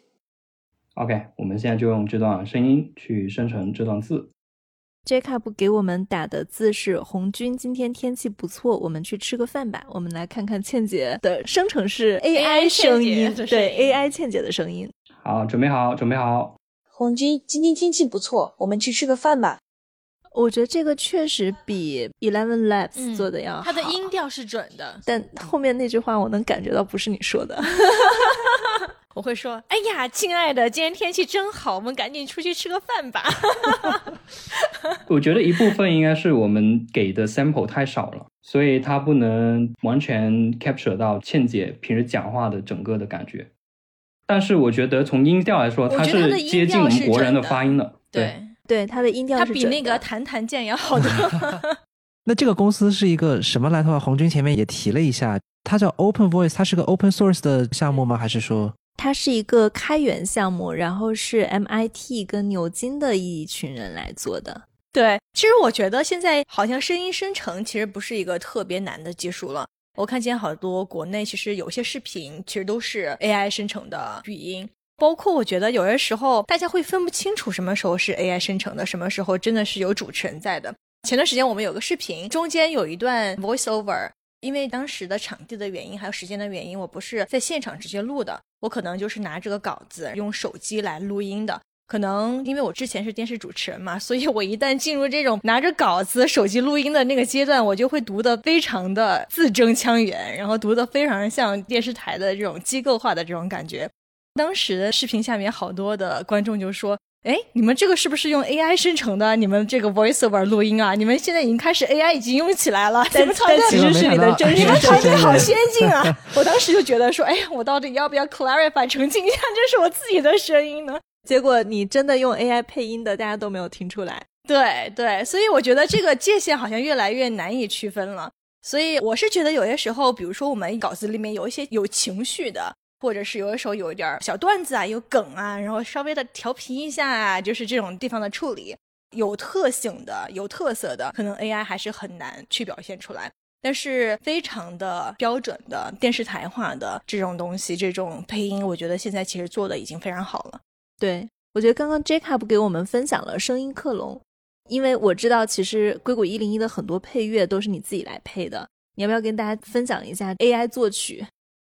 OK，我们现在就用这段声音去生成这段字。Jacob 给我们打的字是“红军，今天天气不错，我们去吃个饭吧。”我们来看看倩姐的生成式 AI 声音，对 AI 倩姐的声音。好，准备好，准备好。红军，今天天气不错，我们去吃个饭吧。我觉得这个确实比 Eleven Labs 做的要好，它的音调是准的，但后面那句话我能感觉到不是你说的。我会说：“哎呀，亲爱的，今天天气真好，我们赶紧出去吃个饭吧。”我觉得一部分应该是我们给的 sample 太少了，所以它不能完全 capture 到倩姐平时讲话的整个的感觉。但是我觉得从音调来说，它是接近我们国人的发音的，对。对它的音调，它比那个弹弹键要好多。那这个公司是一个什么来头啊？红军前面也提了一下，它叫 Open Voice，它是个 Open Source 的项目吗？还是说它是一个开源项目？然后是 MIT 跟牛津的一群人来做的。对，其实我觉得现在好像声音生成其实不是一个特别难的技术了。我看见好多国内其实有些视频其实都是 AI 生成的语音。包括我觉得有些时候大家会分不清楚什么时候是 AI 生成的，什么时候真的是有主持人在的。前段时间我们有个视频，中间有一段 voiceover，因为当时的场地的原因还有时间的原因，我不是在现场直接录的，我可能就是拿这个稿子用手机来录音的。可能因为我之前是电视主持人嘛，所以我一旦进入这种拿着稿子手机录音的那个阶段，我就会读的非常的字正腔圆，然后读的非常像电视台的这种机构化的这种感觉。当时的视频下面好多的观众就说：“哎，你们这个是不是用 AI 生成的？你们这个 voiceover 录音啊？你们现在已经开始 AI 已经用起来了？但但其实是你的 真实场景好先进啊！我当时就觉得说：哎呀，我到底要不要 clarify 澄清一下，这是我自己的声音呢？结果你真的用 AI 配音的，大家都没有听出来。对对，所以我觉得这个界限好像越来越难以区分了。所以我是觉得有些时候，比如说我们稿子里面有一些有情绪的。或者是有的时候有一点小段子啊，有梗啊，然后稍微的调皮一下啊，就是这种地方的处理，有特性的、有特色的，可能 AI 还是很难去表现出来。但是非常的标准的电视台化的这种东西，这种配音，我觉得现在其实做的已经非常好了。对我觉得刚刚 Jacob 给我们分享了声音克隆，因为我知道其实硅谷一零一的很多配乐都是你自己来配的，你要不要跟大家分享一下 AI 作曲？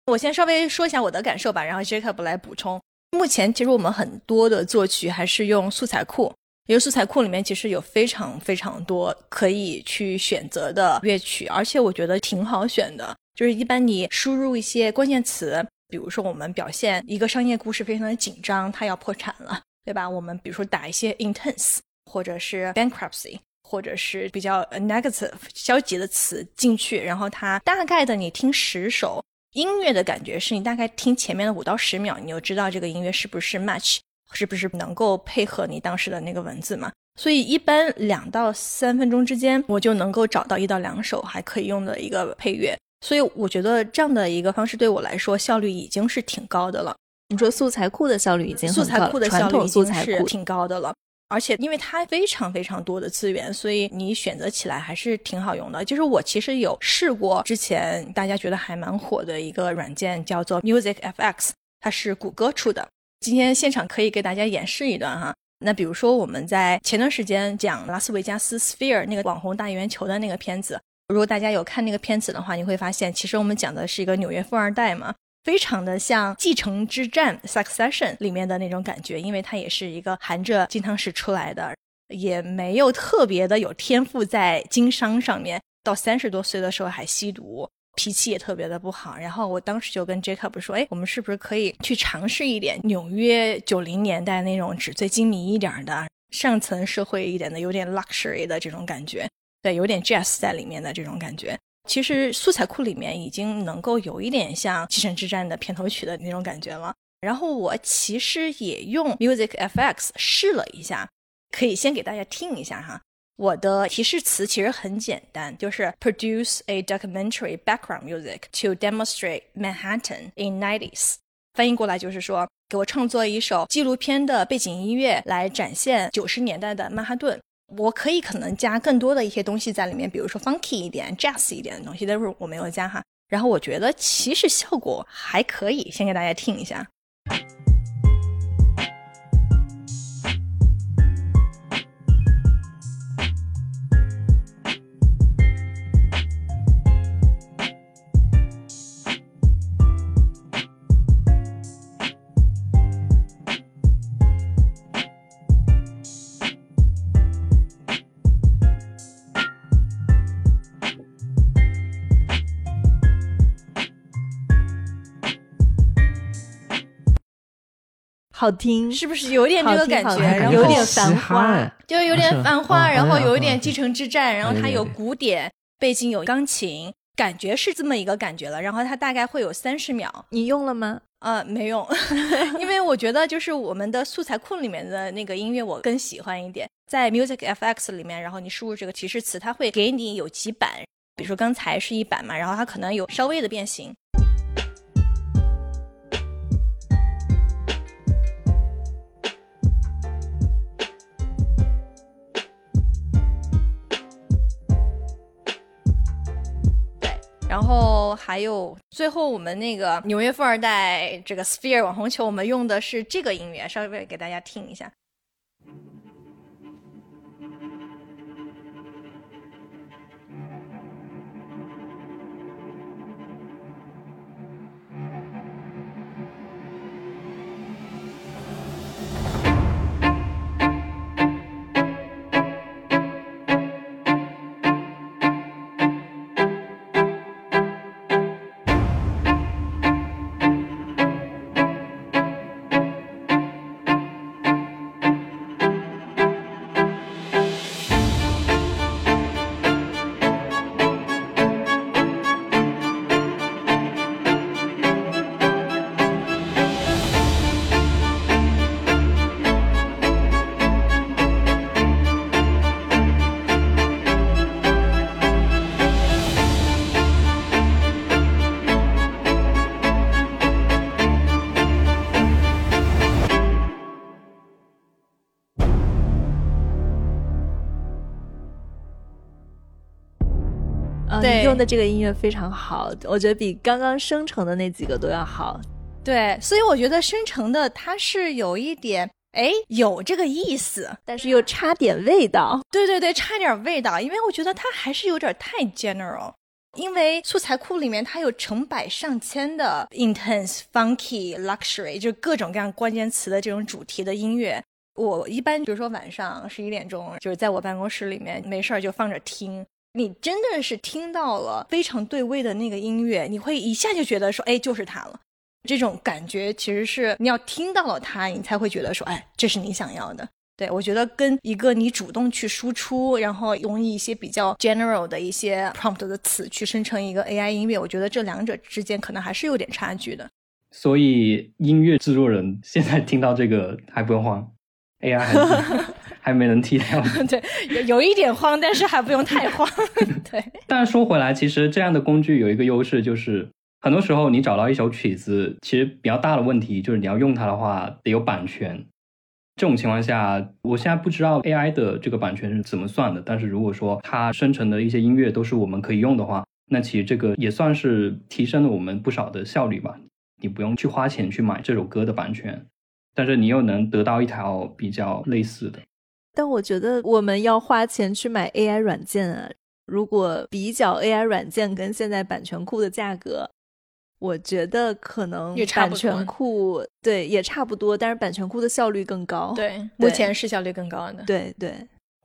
我先稍微说一下我的感受吧，然后 Jacob 来补充。目前其实我们很多的作曲还是用素材库，因为素材库里面其实有非常非常多可以去选择的乐曲，而且我觉得挺好选的。就是一般你输入一些关键词，比如说我们表现一个商业故事非常的紧张，它要破产了，对吧？我们比如说打一些 intense 或者是 bankruptcy 或者是比较 negative 消极的词进去，然后它大概的你听十首。音乐的感觉是你大概听前面的五到十秒，你就知道这个音乐是不是 match，是不是能够配合你当时的那个文字嘛？所以一般两到三分钟之间，我就能够找到一到两首还可以用的一个配乐。所以我觉得这样的一个方式对我来说效率已经是挺高的了。你说素材库的效率已经素材库的效率已经是挺高的了。而且，因为它非常非常多的资源，所以你选择起来还是挺好用的。就是我其实有试过之前大家觉得还蛮火的一个软件，叫做 Music FX，它是谷歌出的。今天现场可以给大家演示一段哈。那比如说我们在前段时间讲拉斯维加斯 Sphere 那个网红大圆球的那个片子，如果大家有看那个片子的话，你会发现其实我们讲的是一个纽约富二代嘛。非常的像《继承之战》（Succession） 里面的那种感觉，因为他也是一个含着金汤匙出来的，也没有特别的有天赋在经商上面。到三十多岁的时候还吸毒，脾气也特别的不好。然后我当时就跟 Jacob 说：“哎，我们是不是可以去尝试一点纽约九零年代那种纸醉金迷一点的、上层社会一点的、有点 luxury 的这种感觉？对，有点 jazz 在里面的这种感觉。”其实素材库里面已经能够有一点像《继承之战》的片头曲的那种感觉了。然后我其实也用 Music FX 试了一下，可以先给大家听一下哈。我的提示词其实很简单，就是 Produce a documentary background music to demonstrate Manhattan in nineties。翻译过来就是说，给我创作一首纪录片的背景音乐来展现九十年代的曼哈顿。我可以可能加更多的一些东西在里面，比如说 funky 一点、jazz 一点的东西，但是我没有加哈。然后我觉得其实效果还可以，先给大家听一下。好听，是不是有点这个感觉？然后有点繁花，就有点繁花，然后有一点继承之战，然后它有古典背景，有钢琴，感觉是这么一个感觉了。然后它大概会有三十秒，你用了吗？呃，没用，因为我觉得就是我们的素材库里面的那个音乐我更喜欢一点，在 Music FX 里面，然后你输入这个提示词，它会给你有几版，比如说刚才是一版嘛，然后它可能有稍微的变形。然后还有最后我们那个纽约富二代这个 Sphere 网红球，我们用的是这个音乐，稍微给大家听一下。用的这个音乐非常好，我觉得比刚刚生成的那几个都要好。对，所以我觉得生成的它是有一点，哎，有这个意思，但是又差点味道。对对对，差点味道，因为我觉得它还是有点太 general。因为素材库里面它有成百上千的 intense、funky、luxury，就各种各样关键词的这种主题的音乐。我一般比如说晚上十一点钟，就是在我办公室里面没事儿就放着听。你真的是听到了非常对位的那个音乐，你会一下就觉得说，哎，就是它了。这种感觉其实是你要听到了它，你才会觉得说，哎，这是你想要的。对我觉得跟一个你主动去输出，然后用一些比较 general 的一些 prompt 的词去生成一个 AI 音乐，我觉得这两者之间可能还是有点差距的。所以音乐制作人现在听到这个还不用慌，AI 还。还没能替代。对，有有一点慌，但是还不用太慌。对。但说回来，其实这样的工具有一个优势，就是很多时候你找到一首曲子，其实比较大的问题就是你要用它的话得有版权。这种情况下，我现在不知道 AI 的这个版权是怎么算的。但是如果说它生成的一些音乐都是我们可以用的话，那其实这个也算是提升了我们不少的效率吧。你不用去花钱去买这首歌的版权，但是你又能得到一条比较类似的。但我觉得我们要花钱去买 AI 软件啊！如果比较 AI 软件跟现在版权库的价格，我觉得可能版也差不多权库对也差不多，但是版权库的效率更高。对，目前是效率更高的。对对，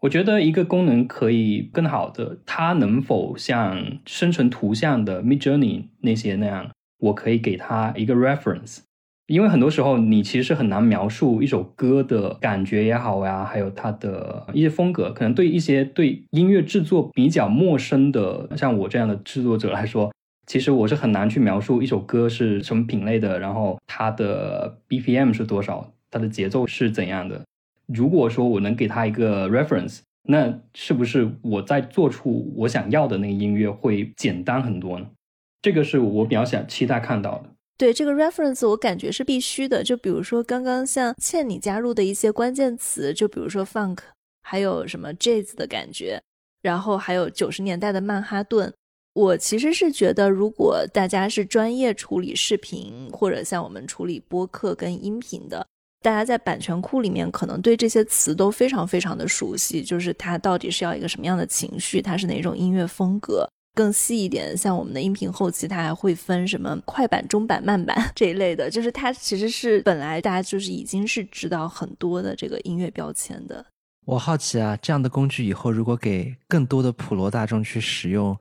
我觉得一个功能可以更好的，它能否像生成图像的 Mid Journey 那些那样，我可以给它一个 reference。因为很多时候你其实是很难描述一首歌的感觉也好呀，还有它的一些风格，可能对一些对音乐制作比较陌生的，像我这样的制作者来说，其实我是很难去描述一首歌是什么品类的，然后它的 BPM 是多少，它的节奏是怎样的。如果说我能给他一个 reference，那是不是我在做出我想要的那个音乐会简单很多呢？这个是我比较想期待看到的。对这个 reference 我感觉是必须的。就比如说刚刚像倩你加入的一些关键词，就比如说 funk，还有什么 jazz 的感觉，然后还有九十年代的曼哈顿。我其实是觉得，如果大家是专业处理视频，或者像我们处理播客跟音频的，大家在版权库里面可能对这些词都非常非常的熟悉，就是它到底是要一个什么样的情绪，它是哪种音乐风格。更细一点，像我们的音频后期，它还会分什么快板、中板、慢板 这一类的，就是它其实是本来大家就是已经是知道很多的这个音乐标签的。我好奇啊，这样的工具以后如果给更多的普罗大众去使用，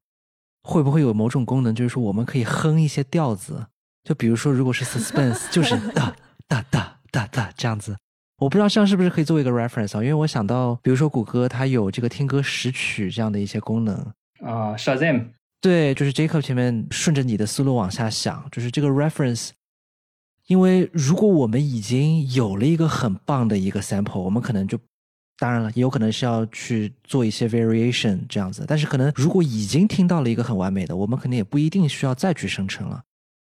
会不会有某种功能，就是说我们可以哼一些调子？就比如说，如果是 suspense，就是 哒哒哒哒哒这样子。我不知道这样是不是可以作为一个 reference 啊？因为我想到，比如说谷歌它有这个听歌识曲这样的一些功能。啊、s h a z a m 对，就是 Jacob 前面顺着你的思路往下想，就是这个 reference，因为如果我们已经有了一个很棒的一个 sample，我们可能就，当然了，也有可能是要去做一些 variation 这样子，但是可能如果已经听到了一个很完美的，我们可能也不一定需要再去生成了。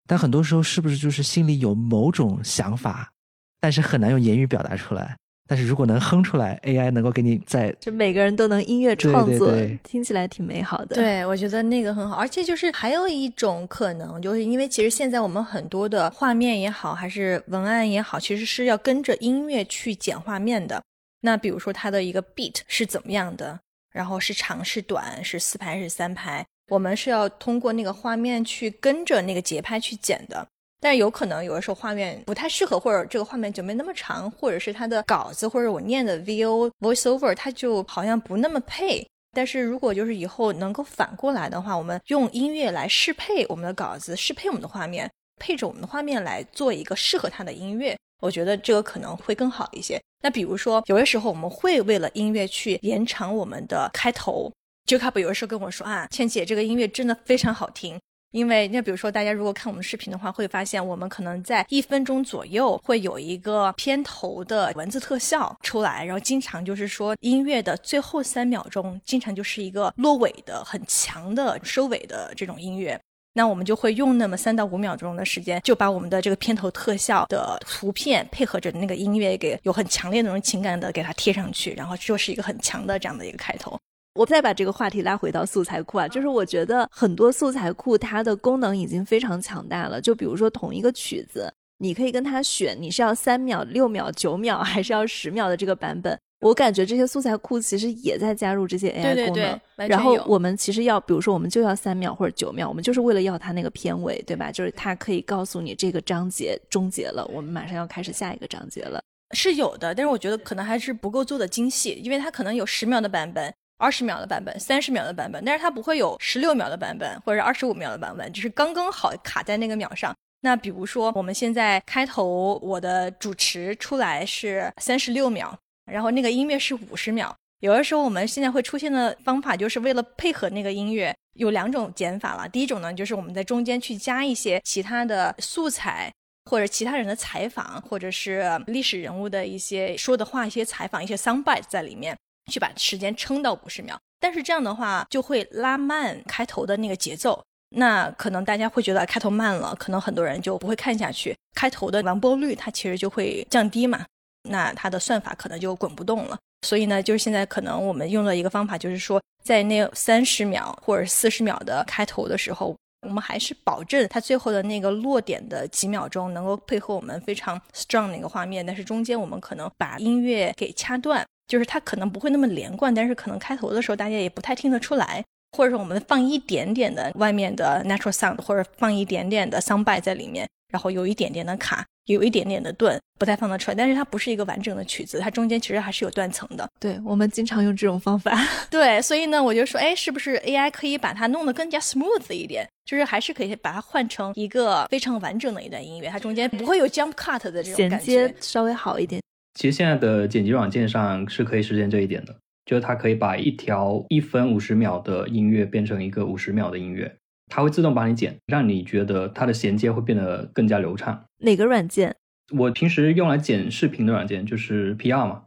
但很多时候是不是就是心里有某种想法，但是很难用言语表达出来？但是如果能哼出来，AI 能够给你在就每个人都能音乐创作，对对对听起来挺美好的。，对，我觉得那个很好，而且就是还有一种可能，就是因为其实现在我们很多的画面也好，还是文案也好，其实是要跟着音乐去剪画面的。那比如说它的一个 beat 是怎么样的，然后是长是短，是四拍是三拍，我们是要通过那个画面去跟着那个节拍去剪的。但是有可能有的时候画面不太适合，或者这个画面就没那么长，或者是它的稿子或者我念的 VO voiceover 它就好像不那么配。但是如果就是以后能够反过来的话，我们用音乐来适配我们的稿子，适配我们的画面，配着我们的画面来做一个适合它的音乐，我觉得这个可能会更好一些。那比如说，有的时候我们会为了音乐去延长我们的开头。Jacob 有的时候跟我说啊，倩姐这个音乐真的非常好听。因为那比如说，大家如果看我们视频的话，会发现我们可能在一分钟左右会有一个片头的文字特效出来，然后经常就是说音乐的最后三秒钟，经常就是一个落尾的很强的收尾的这种音乐。那我们就会用那么三到五秒钟的时间，就把我们的这个片头特效的图片配合着那个音乐，给有很强烈的那种情感的给它贴上去，然后就是一个很强的这样的一个开头。我再把这个话题拉回到素材库啊，就是我觉得很多素材库它的功能已经非常强大了。就比如说同一个曲子，你可以跟它选你是要三秒、六秒、九秒，还是要十秒的这个版本。我感觉这些素材库其实也在加入这些 AI 功能。然后我们其实要，比如说我们就要三秒或者九秒，我们就是为了要它那个片尾，对吧？就是它可以告诉你这个章节终结了，我们马上要开始下一个章节了。是有的，但是我觉得可能还是不够做的精细，因为它可能有十秒的版本、二十秒的版本、三十秒的版本，但是它不会有十六秒的版本或者二十五秒的版本，就是刚刚好卡在那个秒上。那比如说我们现在开头我的主持出来是三十六秒，然后那个音乐是五十秒。有的时候我们现在会出现的方法，就是为了配合那个音乐，有两种减法了。第一种呢，就是我们在中间去加一些其他的素材，或者其他人的采访，或者是历史人物的一些说的话、一些采访、一些 soundbite 在里面，去把时间撑到五十秒。但是这样的话，就会拉慢开头的那个节奏。那可能大家会觉得开头慢了，可能很多人就不会看下去。开头的完播率它其实就会降低嘛，那它的算法可能就滚不动了。所以呢，就是现在可能我们用的一个方法，就是说在那三十秒或者四十秒的开头的时候，我们还是保证它最后的那个落点的几秒钟能够配合我们非常 strong 的一个画面，但是中间我们可能把音乐给掐断，就是它可能不会那么连贯，但是可能开头的时候大家也不太听得出来。或者说我们放一点点的外面的 natural sound，或者放一点点的 sound bite 在里面，然后有一点点的卡，有一点点的顿，不太放得出来。但是它不是一个完整的曲子，它中间其实还是有断层的。对我们经常用这种方法。对，所以呢，我就说，哎，是不是 AI 可以把它弄得更加 smooth 一点？就是还是可以把它换成一个非常完整的一段音乐，它中间不会有 jump cut 的这种衔感觉接。稍微好一点。其实现在的剪辑软件上是可以实现这一点的，就是它可以把一条一分五十秒的音乐变成一个五十秒的音乐，它会自动帮你剪，让你觉得它的衔接会变得更加流畅。哪个软件？我平时用来剪视频的软件就是 PR 嘛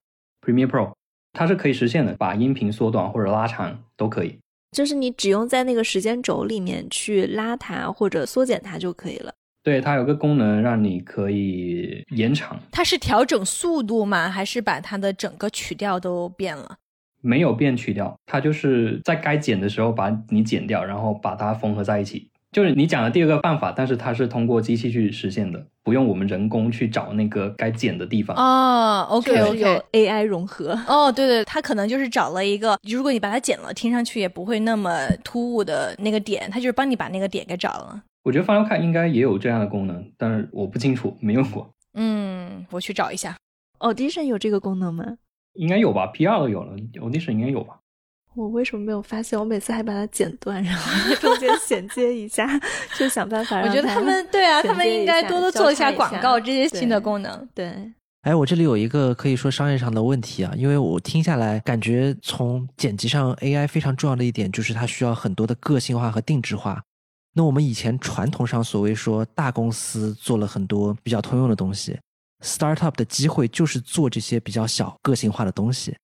，Premiere Pro，它是可以实现的，把音频缩短或者拉长都可以。就是你只用在那个时间轴里面去拉它或者缩减它就可以了。对，它有个功能让你可以延长，它是调整速度吗？还是把它的整个曲调都变了？没有变曲调，它就是在该剪的时候把你剪掉，然后把它缝合在一起。就是你讲的第二个办法，但是它是通过机器去实现的，不用我们人工去找那个该剪的地方。哦 OK OK，有 AI 融合。哦，对对，它可能就是找了一个，如果你把它剪了，听上去也不会那么突兀的那个点，它就是帮你把那个点给找了。我觉得 Final Cut 应该也有这样的功能，但是我不清楚，没用过，嗯，我去找一下。Audition 有这个功能吗？应该有吧，P 二都有了，Audition 应该有吧？我为什么没有发现？我每次还把它剪断，然后在中间衔接一下，就想办法我觉得他们对啊，他们应该多多做一下广告，这些新的功能。对哎，我这里有一个可以说商业上的问题啊，因为我听下来感觉从剪辑上 AI 非常重要的一点就是它需要很多的个性化和定制化。那我们以前传统上所谓说大公司做了很多比较通用的东西，startup 的机会就是做这些比较小个性化的东西。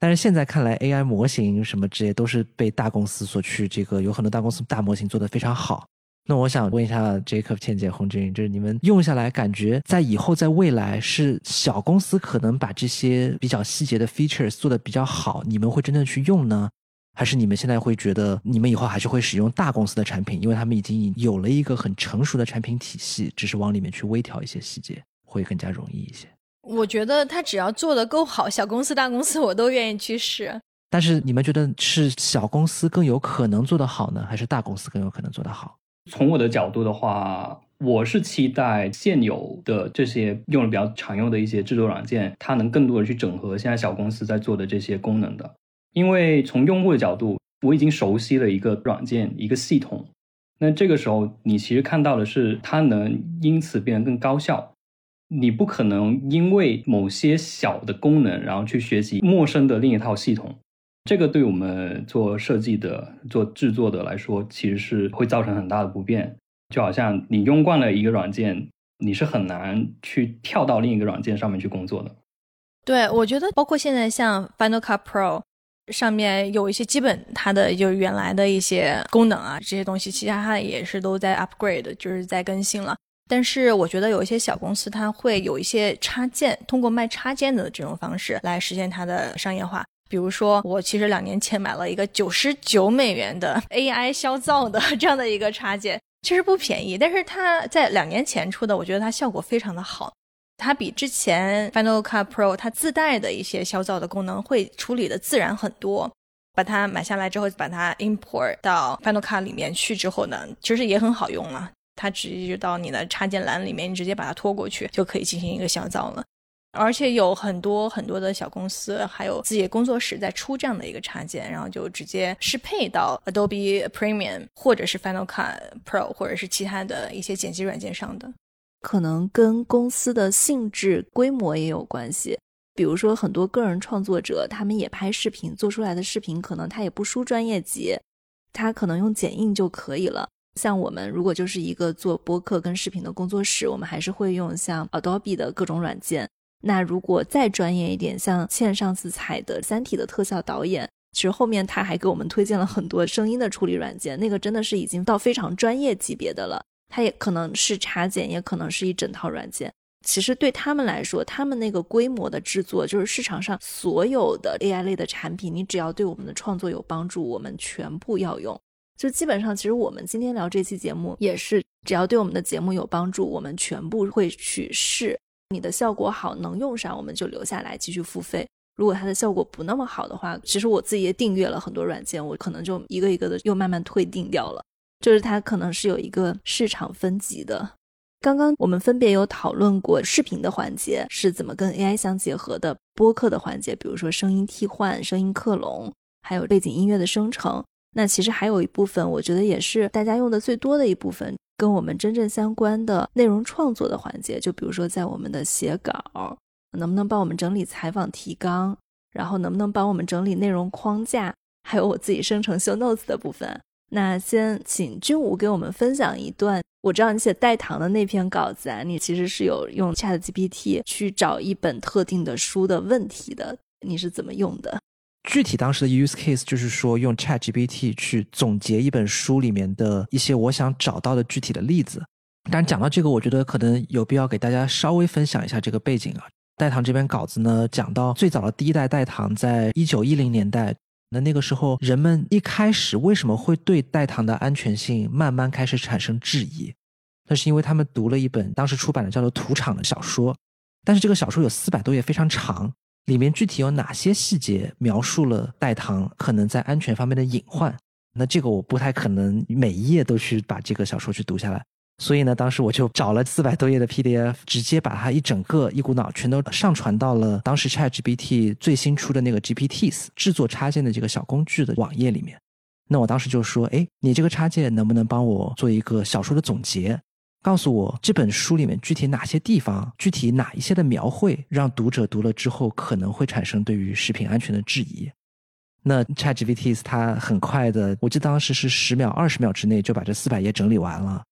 但是现在看来，AI 模型什么之类都是被大公司所去这个有很多大公司大模型做得非常好。那我想问一下 Jacob、倩姐、红军，就是你们用下来感觉在以后在未来是小公司可能把这些比较细节的 features 做得比较好，你们会真正去用呢？还是你们现在会觉得你们以后还是会使用大公司的产品，因为他们已经有了一个很成熟的产品体系，只是往里面去微调一些细节，会更加容易一些。我觉得他只要做的够好，小公司、大公司我都愿意去试。但是你们觉得是小公司更有可能做得好呢，还是大公司更有可能做得好？从我的角度的话，我是期待现有的这些用的比较常用的一些制作软件，它能更多的去整合现在小公司在做的这些功能的。因为从用户的角度，我已经熟悉了一个软件、一个系统，那这个时候你其实看到的是它能因此变得更高效。你不可能因为某些小的功能，然后去学习陌生的另一套系统。这个对我们做设计的、做制作的来说，其实是会造成很大的不便。就好像你用惯了一个软件，你是很难去跳到另一个软件上面去工作的。对，我觉得包括现在像 Final Cut Pro 上面有一些基本它的就是原来的一些功能啊，这些东西其实它也是都在 upgrade，就是在更新了。但是我觉得有一些小公司，它会有一些插件，通过卖插件的这种方式来实现它的商业化。比如说，我其实两年前买了一个九十九美元的 AI 消噪的这样的一个插件，其实不便宜，但是它在两年前出的，我觉得它效果非常的好。它比之前 Final Cut Pro 它自带的一些消噪的功能会处理的自然很多。把它买下来之后，把它 import 到 Final Cut 里面去之后呢，其实也很好用了。它直接就到你的插件栏里面，你直接把它拖过去，就可以进行一个消噪了。而且有很多很多的小公司，还有自己的工作室在出这样的一个插件，然后就直接适配到 Adobe Premium 或者是 Final Cut Pro 或者是其他的一些剪辑软件上的。可能跟公司的性质、规模也有关系。比如说，很多个人创作者，他们也拍视频，做出来的视频可能他也不输专业级，他可能用剪映就可以了。像我们如果就是一个做播客跟视频的工作室，我们还是会用像 Adobe 的各种软件。那如果再专业一点，像倩上次采的《三体》的特效导演，其实后面他还给我们推荐了很多声音的处理软件，那个真的是已经到非常专业级别的了。它也可能是插件，也可能是一整套软件。其实对他们来说，他们那个规模的制作，就是市场上所有的 AI 类的产品，你只要对我们的创作有帮助，我们全部要用。就基本上，其实我们今天聊这期节目也是，只要对我们的节目有帮助，我们全部会去试。你的效果好，能用上，我们就留下来继续付费。如果它的效果不那么好的话，其实我自己也订阅了很多软件，我可能就一个一个的又慢慢退订掉了。就是它可能是有一个市场分级的。刚刚我们分别有讨论过视频的环节是怎么跟 AI 相结合的，播客的环节，比如说声音替换、声音克隆，还有背景音乐的生成。那其实还有一部分，我觉得也是大家用的最多的一部分，跟我们真正相关的内容创作的环节，就比如说在我们的写稿。能不能帮我们整理采访提纲？然后能不能帮我们整理内容框架？还有我自己生成 show notes 的部分。那先请君武给我们分享一段。我知道你写代糖的那篇稿子啊，你其实是有用 Chat GPT 去找一本特定的书的问题的。你是怎么用的？具体当时的 use case 就是说用 Chat GPT 去总结一本书里面的一些我想找到的具体的例子。但讲到这个，我觉得可能有必要给大家稍微分享一下这个背景啊。代糖这篇稿子呢，讲到最早的第一代代糖，在一九一零年代，那那个时候人们一开始为什么会对代糖的安全性慢慢开始产生质疑？那是因为他们读了一本当时出版的叫做《土场》的小说，但是这个小说有四百多页，非常长，里面具体有哪些细节描述了代糖可能在安全方面的隐患？那这个我不太可能每一页都去把这个小说去读下来。所以呢，当时我就找了四百多页的 PDF，直接把它一整个一股脑全都上传到了当时 ChatGPT 最新出的那个 GPTs 制作插件的这个小工具的网页里面。那我当时就说：“哎，你这个插件能不能帮我做一个小说的总结？告诉我这本书里面具体哪些地方、具体哪一些的描绘，让读者读了之后可能会产生对于食品安全的质疑？”那 ChatGPT 它很快的，我记得当时是十秒、二十秒之内就把这四百页整理完了。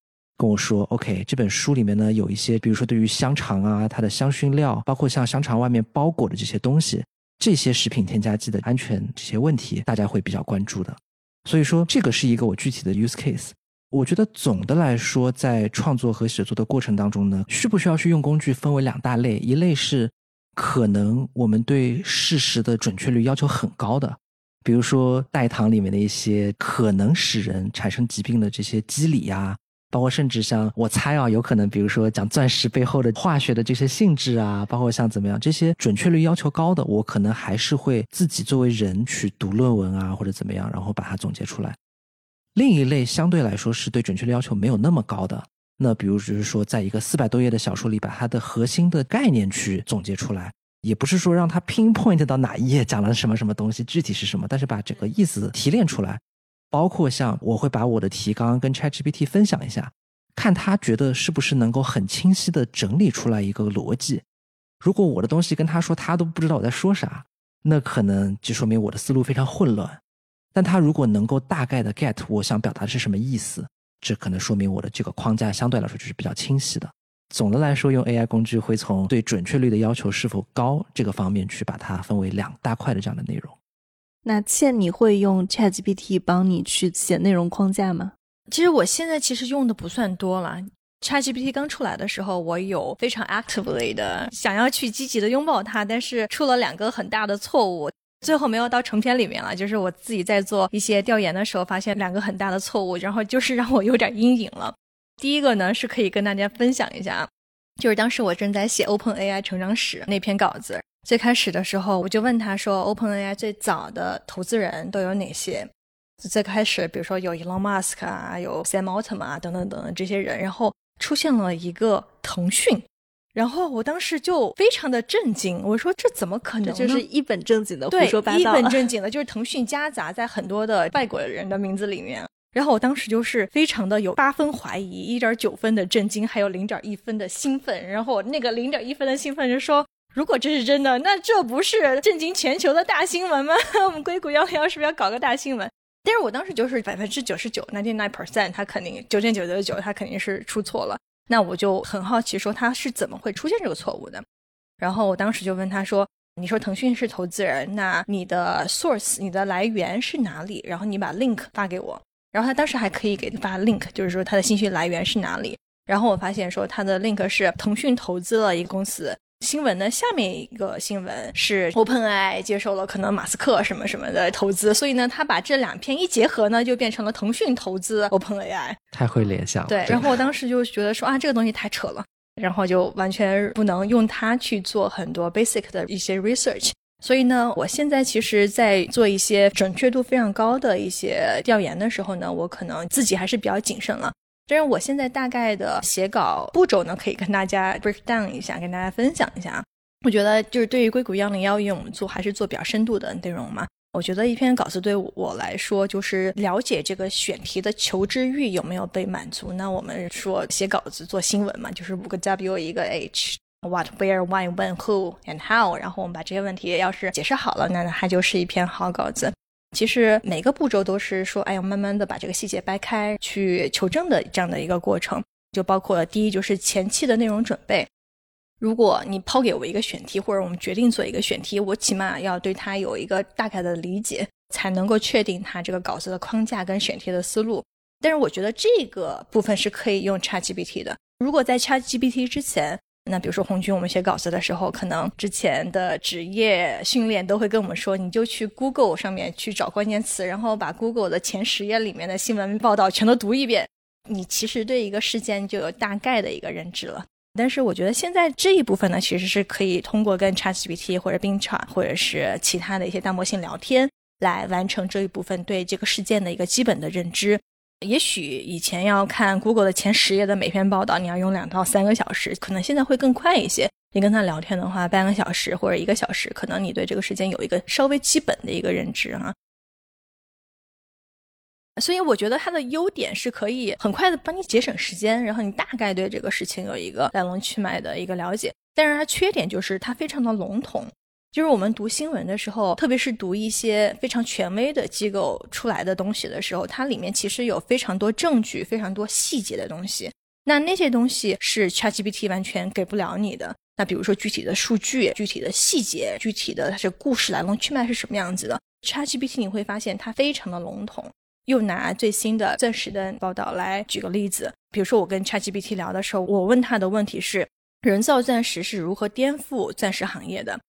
跟我说，OK，这本书里面呢有一些，比如说对于香肠啊，它的香薰料，包括像香肠外面包裹的这些东西，这些食品添加剂的安全这些问题，大家会比较关注的。所以说，这个是一个我具体的 use case。我觉得总的来说，在创作和写作的过程当中呢，需不需要去用工具，分为两大类，一类是可能我们对事实的准确率要求很高的，比如说代糖里面的一些可能使人产生疾病的这些机理呀。包括甚至像我猜啊，有可能比如说讲钻石背后的化学的这些性质啊，包括像怎么样这些准确率要求高的，我可能还是会自己作为人去读论文啊，或者怎么样，然后把它总结出来。另一类相对来说是对准确率要求没有那么高的，那比如就是说，在一个四百多页的小说里，把它的核心的概念去总结出来，也不是说让它 pinpoint 到哪一页讲了什么什么东西，具体是什么，但是把整个意思提炼出来。包括像我会把我的提纲跟 ChatGPT 分享一下，看他觉得是不是能够很清晰的整理出来一个逻辑。如果我的东西跟他说他都不知道我在说啥，那可能就说明我的思路非常混乱。但他如果能够大概的 get 我想表达的是什么意思，这可能说明我的这个框架相对来说就是比较清晰的。总的来说，用 AI 工具会从对准确率的要求是否高这个方面去把它分为两大块的这样的内容。那倩，你会用 ChatGPT 帮你去写内容框架吗？其实我现在其实用的不算多了。ChatGPT 刚出来的时候，我有非常 actively 的想要去积极的拥抱它，但是出了两个很大的错误，最后没有到成片里面了。就是我自己在做一些调研的时候，发现两个很大的错误，然后就是让我有点阴影了。第一个呢，是可以跟大家分享一下，就是当时我正在写 OpenAI 成长史那篇稿子。最开始的时候，我就问他说：“OpenAI 最早的投资人都有哪些？”最开始，比如说有 Elon Musk 啊，有 Sam Altman 啊，等等等等这些人，然后出现了一个腾讯，然后我当时就非常的震惊，我说：“这怎么可能？就是一本正经的胡说八道，一本 正经的，就是腾讯夹杂在很多的外国人的名字里面。”然后我当时就是非常的有八分怀疑，一点九分的震惊，还有零点一分的兴奋。然后那个零点一分的兴奋就说。如果这是真的，那这不是震惊全球的大新闻吗？我们硅谷幺零幺是不是要搞个大新闻？但是我当时就是百分之九十九，ninety nine percent，他肯定九点九九九，他肯定是出错了。那我就很好奇，说他是怎么会出现这个错误的？然后我当时就问他说：“你说腾讯是投资人，那你的 source，你的来源是哪里？然后你把 link 发给我。然后他当时还可以给发 link，就是说他的信息来源是哪里？然后我发现说他的 link 是腾讯投资了一个公司。”新闻呢？下面一个新闻是 OpenAI 接受了可能马斯克什么什么的投资，所以呢，他把这两篇一结合呢，就变成了腾讯投资 OpenAI。太会联想了。对，然后我当时就觉得说啊，这个东西太扯了，然后就完全不能用它去做很多 basic 的一些 research。所以呢，我现在其实，在做一些准确度非常高的一些调研的时候呢，我可能自己还是比较谨慎了。但是我现在大概的写稿步骤呢，可以跟大家 break down 一下，跟大家分享一下。我觉得就是对于硅谷幺零幺，因为我们做还是做比较深度的内容嘛。我觉得一篇稿子对我来说，就是了解这个选题的求知欲有没有被满足。那我们说写稿子做新闻嘛，就是五个 W 一个 H。What, where, why, when, who, and how？然后我们把这些问题要是解释好了，那它就是一篇好稿子。其实每个步骤都是说，哎呀，慢慢的把这个细节掰开去求证的这样的一个过程。就包括了第一，就是前期的内容准备。如果你抛给我一个选题，或者我们决定做一个选题，我起码要对它有一个大概的理解，才能够确定它这个稿子的框架跟选题的思路。但是我觉得这个部分是可以用 ChatGPT 的。如果在 ChatGPT 之前，那比如说红军，我们写稿子的时候，可能之前的职业训练都会跟我们说，你就去 Google 上面去找关键词，然后把 Google 的前十页里面的新闻报道全都读一遍，你其实对一个事件就有大概的一个认知了。但是我觉得现在这一部分呢，其实是可以通过跟 ChatGPT 或者 Bing Chat 或者是其他的一些大模型聊天来完成这一部分对这个事件的一个基本的认知。也许以前要看 Google 的前十页的每篇报道，你要用两到三个小时，可能现在会更快一些。你跟他聊天的话，半个小时或者一个小时，可能你对这个时间有一个稍微基本的一个认知哈。所以我觉得它的优点是可以很快的帮你节省时间，然后你大概对这个事情有一个来龙去脉的一个了解。但是它缺点就是它非常的笼统。就是我们读新闻的时候，特别是读一些非常权威的机构出来的东西的时候，它里面其实有非常多证据、非常多细节的东西。那那些东西是 ChatGPT 完全给不了你的。那比如说具体的数据、具体的细节、具体的它这故事来龙去脉是什么样子的，ChatGPT 你会发现它非常的笼统。又拿最新的钻石的报道来举个例子，比如说我跟 ChatGPT 聊的时候，我问他的问题是：人造钻石是如何颠覆钻石行业的？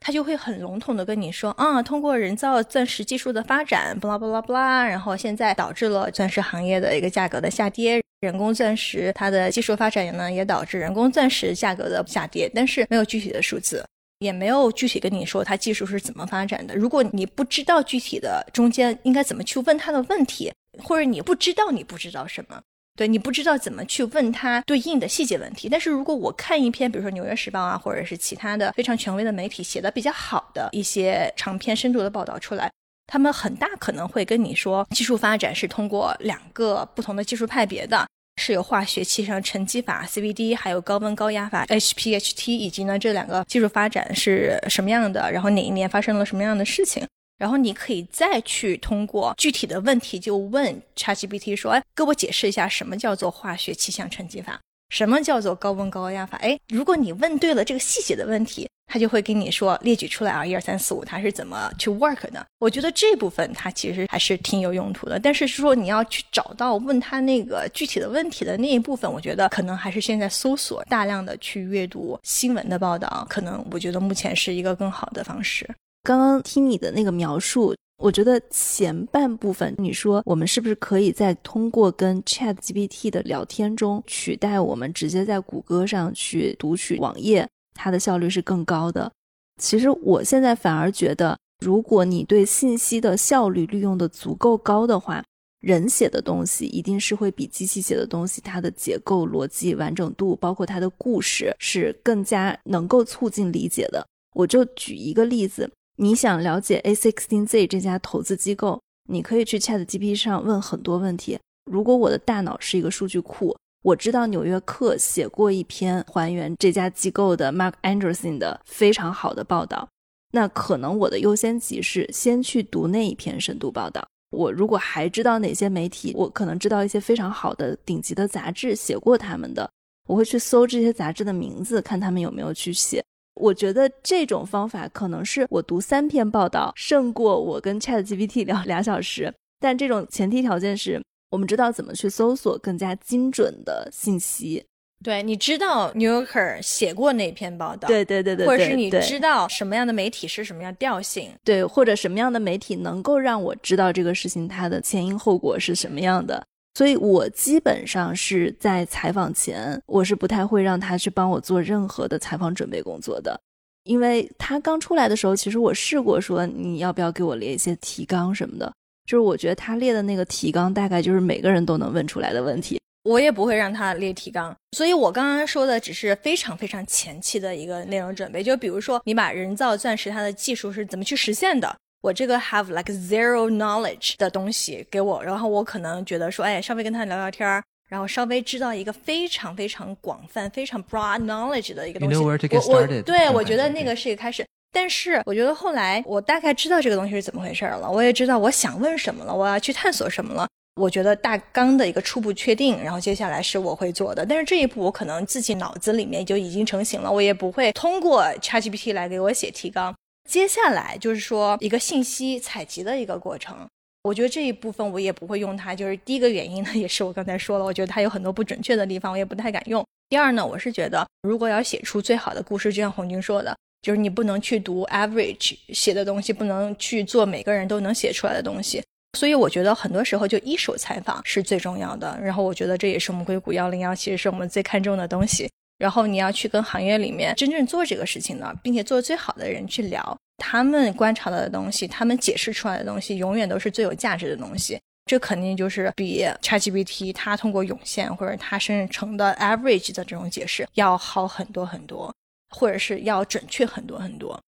他就会很笼统的跟你说，啊，通过人造钻石技术的发展，巴拉巴拉巴拉，然后现在导致了钻石行业的一个价格的下跌。人工钻石它的技术发展呢，也导致人工钻石价格的下跌，但是没有具体的数字，也没有具体跟你说它技术是怎么发展的。如果你不知道具体的中间应该怎么去问他的问题，或者你不知道你不知道什么。对你不知道怎么去问他对应的细节问题，但是如果我看一篇，比如说《纽约时报》啊，或者是其他的非常权威的媒体写的比较好的一些长篇深度的报道出来，他们很大可能会跟你说，技术发展是通过两个不同的技术派别的，是有化学气象沉积法 （CVD） 还有高温高压法 （HPHT），以及呢这两个技术发展是什么样的，然后哪一年发生了什么样的事情。然后你可以再去通过具体的问题就问 ChatGPT 说，哎，给我解释一下什么叫做化学气象沉积法，什么叫做高温高压法？哎，如果你问对了这个细节的问题，它就会跟你说列举出来啊，一二三四五，它是怎么去 work 的。我觉得这部分它其实还是挺有用途的。但是说你要去找到问他那个具体的问题的那一部分，我觉得可能还是现在搜索大量的去阅读新闻的报道，可能我觉得目前是一个更好的方式。刚刚听你的那个描述，我觉得前半部分你说我们是不是可以在通过跟 Chat GPT 的聊天中取代我们直接在谷歌上去读取网页，它的效率是更高的。其实我现在反而觉得，如果你对信息的效率利用的足够高的话，人写的东西一定是会比机器写的东西，它的结构、逻辑完整度，包括它的故事，是更加能够促进理解的。我就举一个例子。你想了解 A16Z 这家投资机构，你可以去 ChatGPT 上问很多问题。如果我的大脑是一个数据库，我知道《纽约客》写过一篇还原这家机构的 Mark Anderson 的非常好的报道，那可能我的优先级是先去读那一篇深度报道。我如果还知道哪些媒体，我可能知道一些非常好的顶级的杂志写过他们的，我会去搜这些杂志的名字，看他们有没有去写。我觉得这种方法可能是我读三篇报道胜过我跟 Chat GPT 聊俩小时，但这种前提条件是我们知道怎么去搜索更加精准的信息。对，你知道 New Yorker 写过哪篇报道，对对对对，或者是你知道什么样的媒体是什么样调性，对，或者什么样的媒体能够让我知道这个事情它的前因后果是什么样的。所以我基本上是在采访前，我是不太会让他去帮我做任何的采访准备工作的。因为他刚出来的时候，其实我试过说你要不要给我列一些提纲什么的，就是我觉得他列的那个提纲大概就是每个人都能问出来的问题。我也不会让他列提纲，所以我刚刚说的只是非常非常前期的一个内容准备。就比如说，你把人造钻石它的技术是怎么去实现的，我这个 have like zero knowledge 的东西给我，然后我可能觉得说，哎，稍微跟他聊聊天儿，然后稍微知道一个非常非常广泛、非常 broad knowledge 的一个东西。我我对我觉得那个是一个开始，但是我觉得后来我大概知道这个东西是怎么回事了，我也知道我想问什么了，我要去探索什么了。我觉得大纲的一个初步确定，然后接下来是我会做的。但是这一步我可能自己脑子里面就已经成型了，我也不会通过 ChatGPT 来给我写提纲。接下来就是说一个信息采集的一个过程。我觉得这一部分我也不会用它，就是第一个原因呢，也是我刚才说了，我觉得它有很多不准确的地方，我也不太敢用。第二呢，我是觉得如果要写出最好的故事，就像红军说的，就是你不能去读 average 写的东西，不能去做每个人都能写出来的东西。所以我觉得很多时候就一手采访是最重要的。然后我觉得这也是我们硅谷幺零幺其实是我们最看重的东西。然后你要去跟行业里面真正做这个事情的，并且做的最好的人去聊，他们观察到的东西，他们解释出来的东西，永远都是最有价值的东西。这肯定就是比 ChatGPT 它通过涌现或者它生成的 average 的这种解释要好很多很多，或者是要准确很多很多。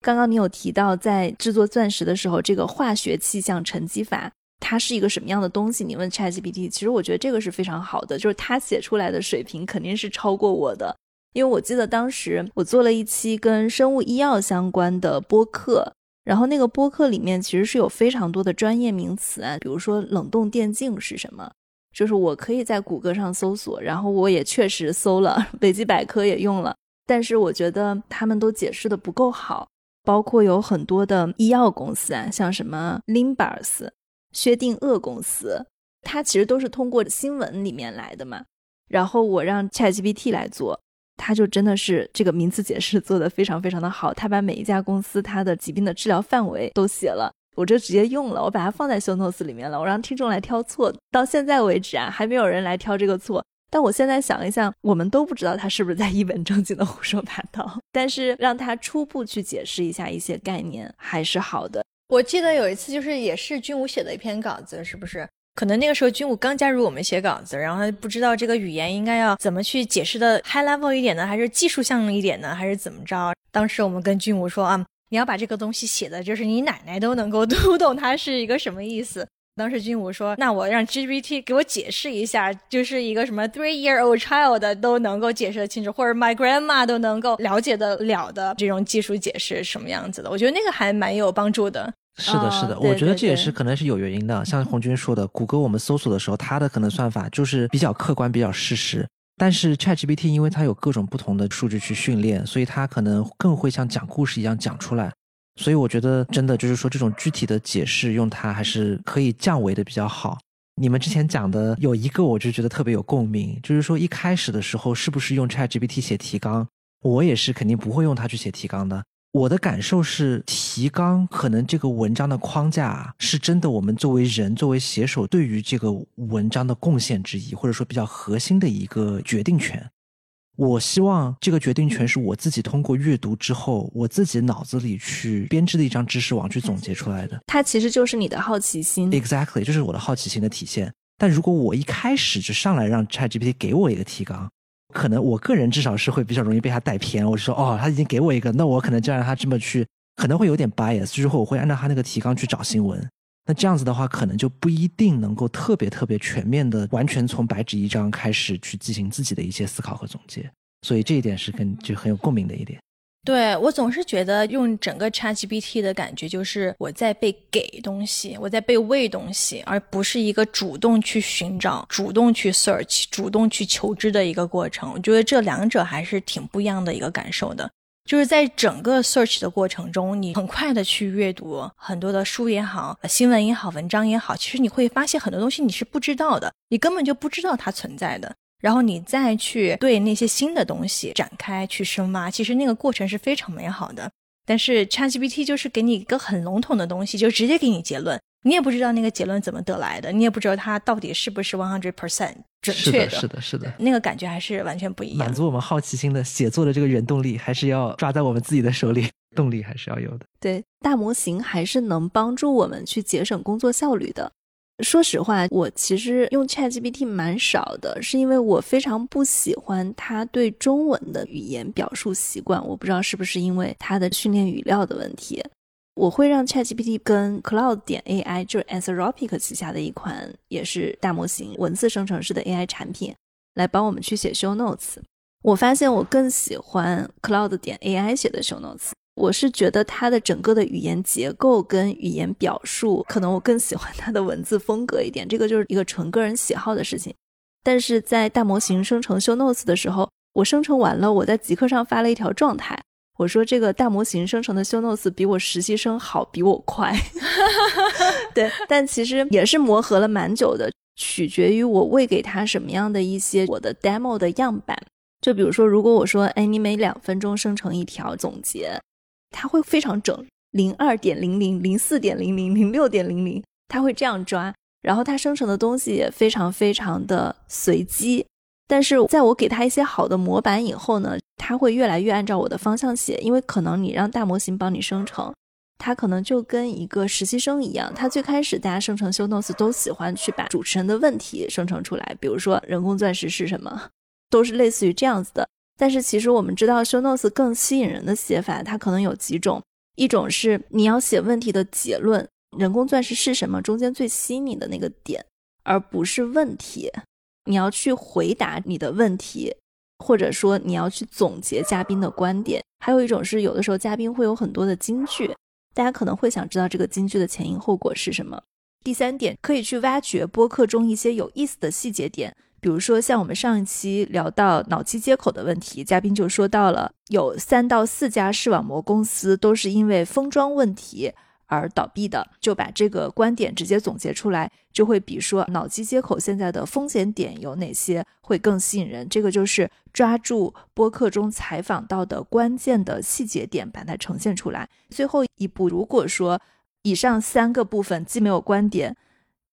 刚刚你有提到，在制作钻石的时候，这个化学气象沉积法它是一个什么样的东西？你问 ChatGPT，其实我觉得这个是非常好的，就是它写出来的水平肯定是超过我的。因为我记得当时我做了一期跟生物医药相关的播客，然后那个播客里面其实是有非常多的专业名词啊，比如说冷冻电镜是什么，就是我可以在谷歌上搜索，然后我也确实搜了，维基百科也用了，但是我觉得他们都解释的不够好。包括有很多的医药公司啊，像什么 Limbars、薛定谔公司，它其实都是通过新闻里面来的嘛。然后我让 ChatGPT 来做，它就真的是这个名词解释做的非常非常的好。它把每一家公司它的疾病的治疗范围都写了，我就直接用了，我把它放在 Show Notes 里面了，我让听众来挑错。到现在为止啊，还没有人来挑这个错。但我现在想一想，我们都不知道他是不是在一本正经的胡说八道。但是让他初步去解释一下一些概念还是好的。我记得有一次，就是也是军武写的一篇稿子，是不是？可能那个时候军武刚加入我们写稿子，然后他不知道这个语言应该要怎么去解释的 high level 一点呢，还是技术性一点呢，还是怎么着？当时我们跟军武说啊，你要把这个东西写的，就是你奶奶都能够 读懂它是一个什么意思。当时军武说：“那我让 GPT 给我解释一下，就是一个什么 three year old child 都能够解释得清楚，或者 my grandma 都能够了解得了的这种技术解释什么样子的？我觉得那个还蛮有帮助的。是的，是的，我觉得这也是可能是有原因的。像 红军说的，谷歌我们搜索的时候，它的可能算法就是比较客观、比较事实。但是 ChatGPT 因为它有各种不同的数据去训练，所以它可能更会像讲故事一样讲出来。”所以我觉得，真的就是说，这种具体的解释用它还是可以降维的比较好。你们之前讲的有一个，我就觉得特别有共鸣，就是说一开始的时候是不是用 ChatGPT 写提纲？我也是肯定不会用它去写提纲的。我的感受是，提纲可能这个文章的框架是真的，我们作为人，作为写手对于这个文章的贡献之一，或者说比较核心的一个决定权。我希望这个决定权是我自己通过阅读之后，我自己脑子里去编织的一张知识网去总结出来的。它其实就是你的好奇心，exactly，就是我的好奇心的体现。但如果我一开始就上来让 ChatGPT 给我一个提纲，可能我个人至少是会比较容易被他带偏。我是说，哦，他已经给我一个，那我可能就让他这么去，可能会有点 bias，就是我会按照他那个提纲去找新闻。那这样子的话，可能就不一定能够特别特别全面的，完全从白纸一张开始去进行自己的一些思考和总结。所以这一点是跟就很有共鸣的一点。对我总是觉得用整个 ChatGPT 的感觉，就是我在被给东西，我在被喂东西，而不是一个主动去寻找、主动去 search、主动去求知的一个过程。我觉得这两者还是挺不一样的一个感受的。就是在整个 search 的过程中，你很快的去阅读很多的书也好、新闻也好、文章也好，其实你会发现很多东西你是不知道的，你根本就不知道它存在的。然后你再去对那些新的东西展开去深挖，其实那个过程是非常美好的。但是 ChatGPT 就是给你一个很笼统的东西，就直接给你结论，你也不知道那个结论怎么得来的，你也不知道它到底是不是 one hundred percent 准确的，是的，是的，那个感觉还是完全不一样。满足我们好奇心的写作的这个原动力，还是要抓在我们自己的手里，动力还是要有的。对，大模型还是能帮助我们去节省工作效率的。说实话，我其实用 ChatGPT 蛮少的，是因为我非常不喜欢它对中文的语言表述习惯。我不知道是不是因为它的训练语料的问题。我会让 ChatGPT 跟 Cloud 点 AI，就是 Anthropic 旗下的一款也是大模型文字生成式的 AI 产品，来帮我们去写 Show Notes。我发现我更喜欢 Cloud 点 AI 写的 Show Notes。我是觉得它的整个的语言结构跟语言表述，可能我更喜欢它的文字风格一点。这个就是一个纯个人喜好的事情。但是在大模型生成 Show Notes 的时候，我生成完了，我在极客上发了一条状态。我说这个大模型生成的 show notes 比我实习生好，比我快。对，但其实也是磨合了蛮久的，取决于我喂给他什么样的一些我的 demo 的样板。就比如说，如果我说，哎，你每两分钟生成一条总结，它会非常整，零二点零零、零四点零零、零六点零零，它会这样抓，然后它生成的东西也非常非常的随机。但是在我给他一些好的模板以后呢，他会越来越按照我的方向写，因为可能你让大模型帮你生成，他可能就跟一个实习生一样，他最开始大家生成修 notes 都喜欢去把主持人的问题生成出来，比如说人工钻石是什么，都是类似于这样子的。但是其实我们知道，show notes 更吸引人的写法，它可能有几种，一种是你要写问题的结论，人工钻石是什么中间最吸引你的那个点，而不是问题。你要去回答你的问题，或者说你要去总结嘉宾的观点。还有一种是，有的时候嘉宾会有很多的金句，大家可能会想知道这个金句的前因后果是什么。第三点，可以去挖掘播客中一些有意思的细节点，比如说像我们上一期聊到脑机接口的问题，嘉宾就说到了有三到四家视网膜公司都是因为封装问题。而倒闭的，就把这个观点直接总结出来，就会比说脑机接口现在的风险点有哪些会更吸引人。这个就是抓住播客中采访到的关键的细节点，把它呈现出来。最后一步，如果说以上三个部分既没有观点，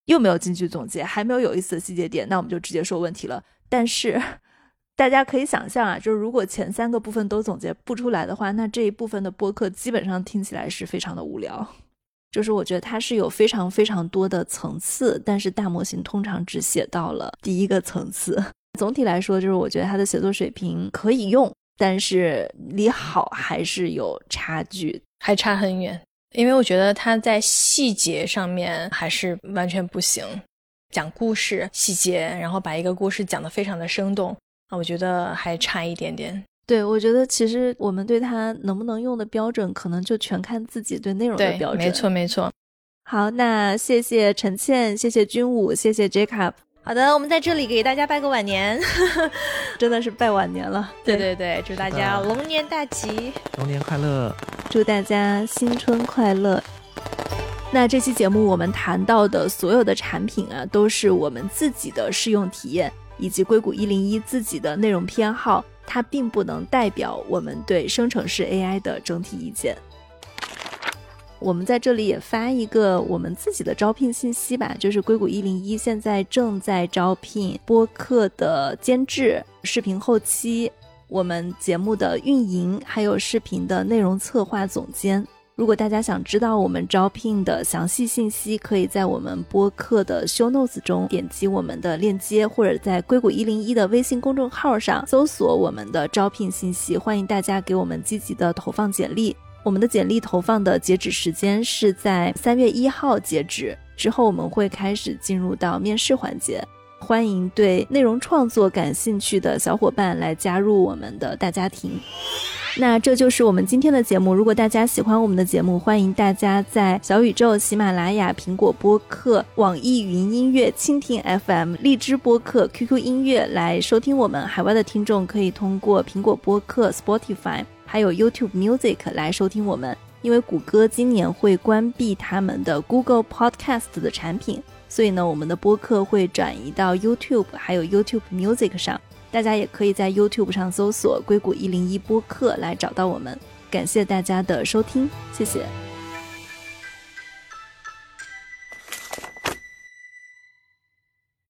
又没有进去总结，还没有有意思的细节点，那我们就直接说问题了。但是 大家可以想象啊，就是如果前三个部分都总结不出来的话，那这一部分的播客基本上听起来是非常的无聊。就是我觉得它是有非常非常多的层次，但是大模型通常只写到了第一个层次。总体来说，就是我觉得它的写作水平可以用，但是离好还是有差距，还差很远。因为我觉得他在细节上面还是完全不行，讲故事细节，然后把一个故事讲得非常的生动啊，我觉得还差一点点。对，我觉得其实我们对它能不能用的标准，可能就全看自己对内容的标准。没错，没错。好，那谢谢陈倩，谢谢军武，谢谢 Jacob。好的，我们在这里给大家拜个晚年，真的是拜晚年了。对对对，祝大家龙年大吉，龙年快乐，祝大家新春快乐。那这期节目我们谈到的所有的产品啊，都是我们自己的试用体验，以及硅谷一零一自己的内容偏好。它并不能代表我们对生成式 AI 的整体意见。我们在这里也发一个我们自己的招聘信息吧，就是硅谷一零一现在正在招聘播客的监制、视频后期、我们节目的运营，还有视频的内容策划总监。如果大家想知道我们招聘的详细信息，可以在我们播客的 show notes 中点击我们的链接，或者在硅谷一零一的微信公众号上搜索我们的招聘信息。欢迎大家给我们积极的投放简历。我们的简历投放的截止时间是在三月一号截止，之后我们会开始进入到面试环节。欢迎对内容创作感兴趣的小伙伴来加入我们的大家庭。那这就是我们今天的节目。如果大家喜欢我们的节目，欢迎大家在小宇宙、喜马拉雅、苹果播客、网易云音乐、蜻蜓 FM、荔枝播客、QQ 音乐来收听我们。海外的听众可以通过苹果播客、Spotify 还有 YouTube Music 来收听我们。因为谷歌今年会关闭他们的 Google Podcast 的产品，所以呢，我们的播客会转移到 YouTube 还有 YouTube Music 上。大家也可以在 YouTube 上搜索“硅谷一零一播客”来找到我们。感谢大家的收听，谢谢。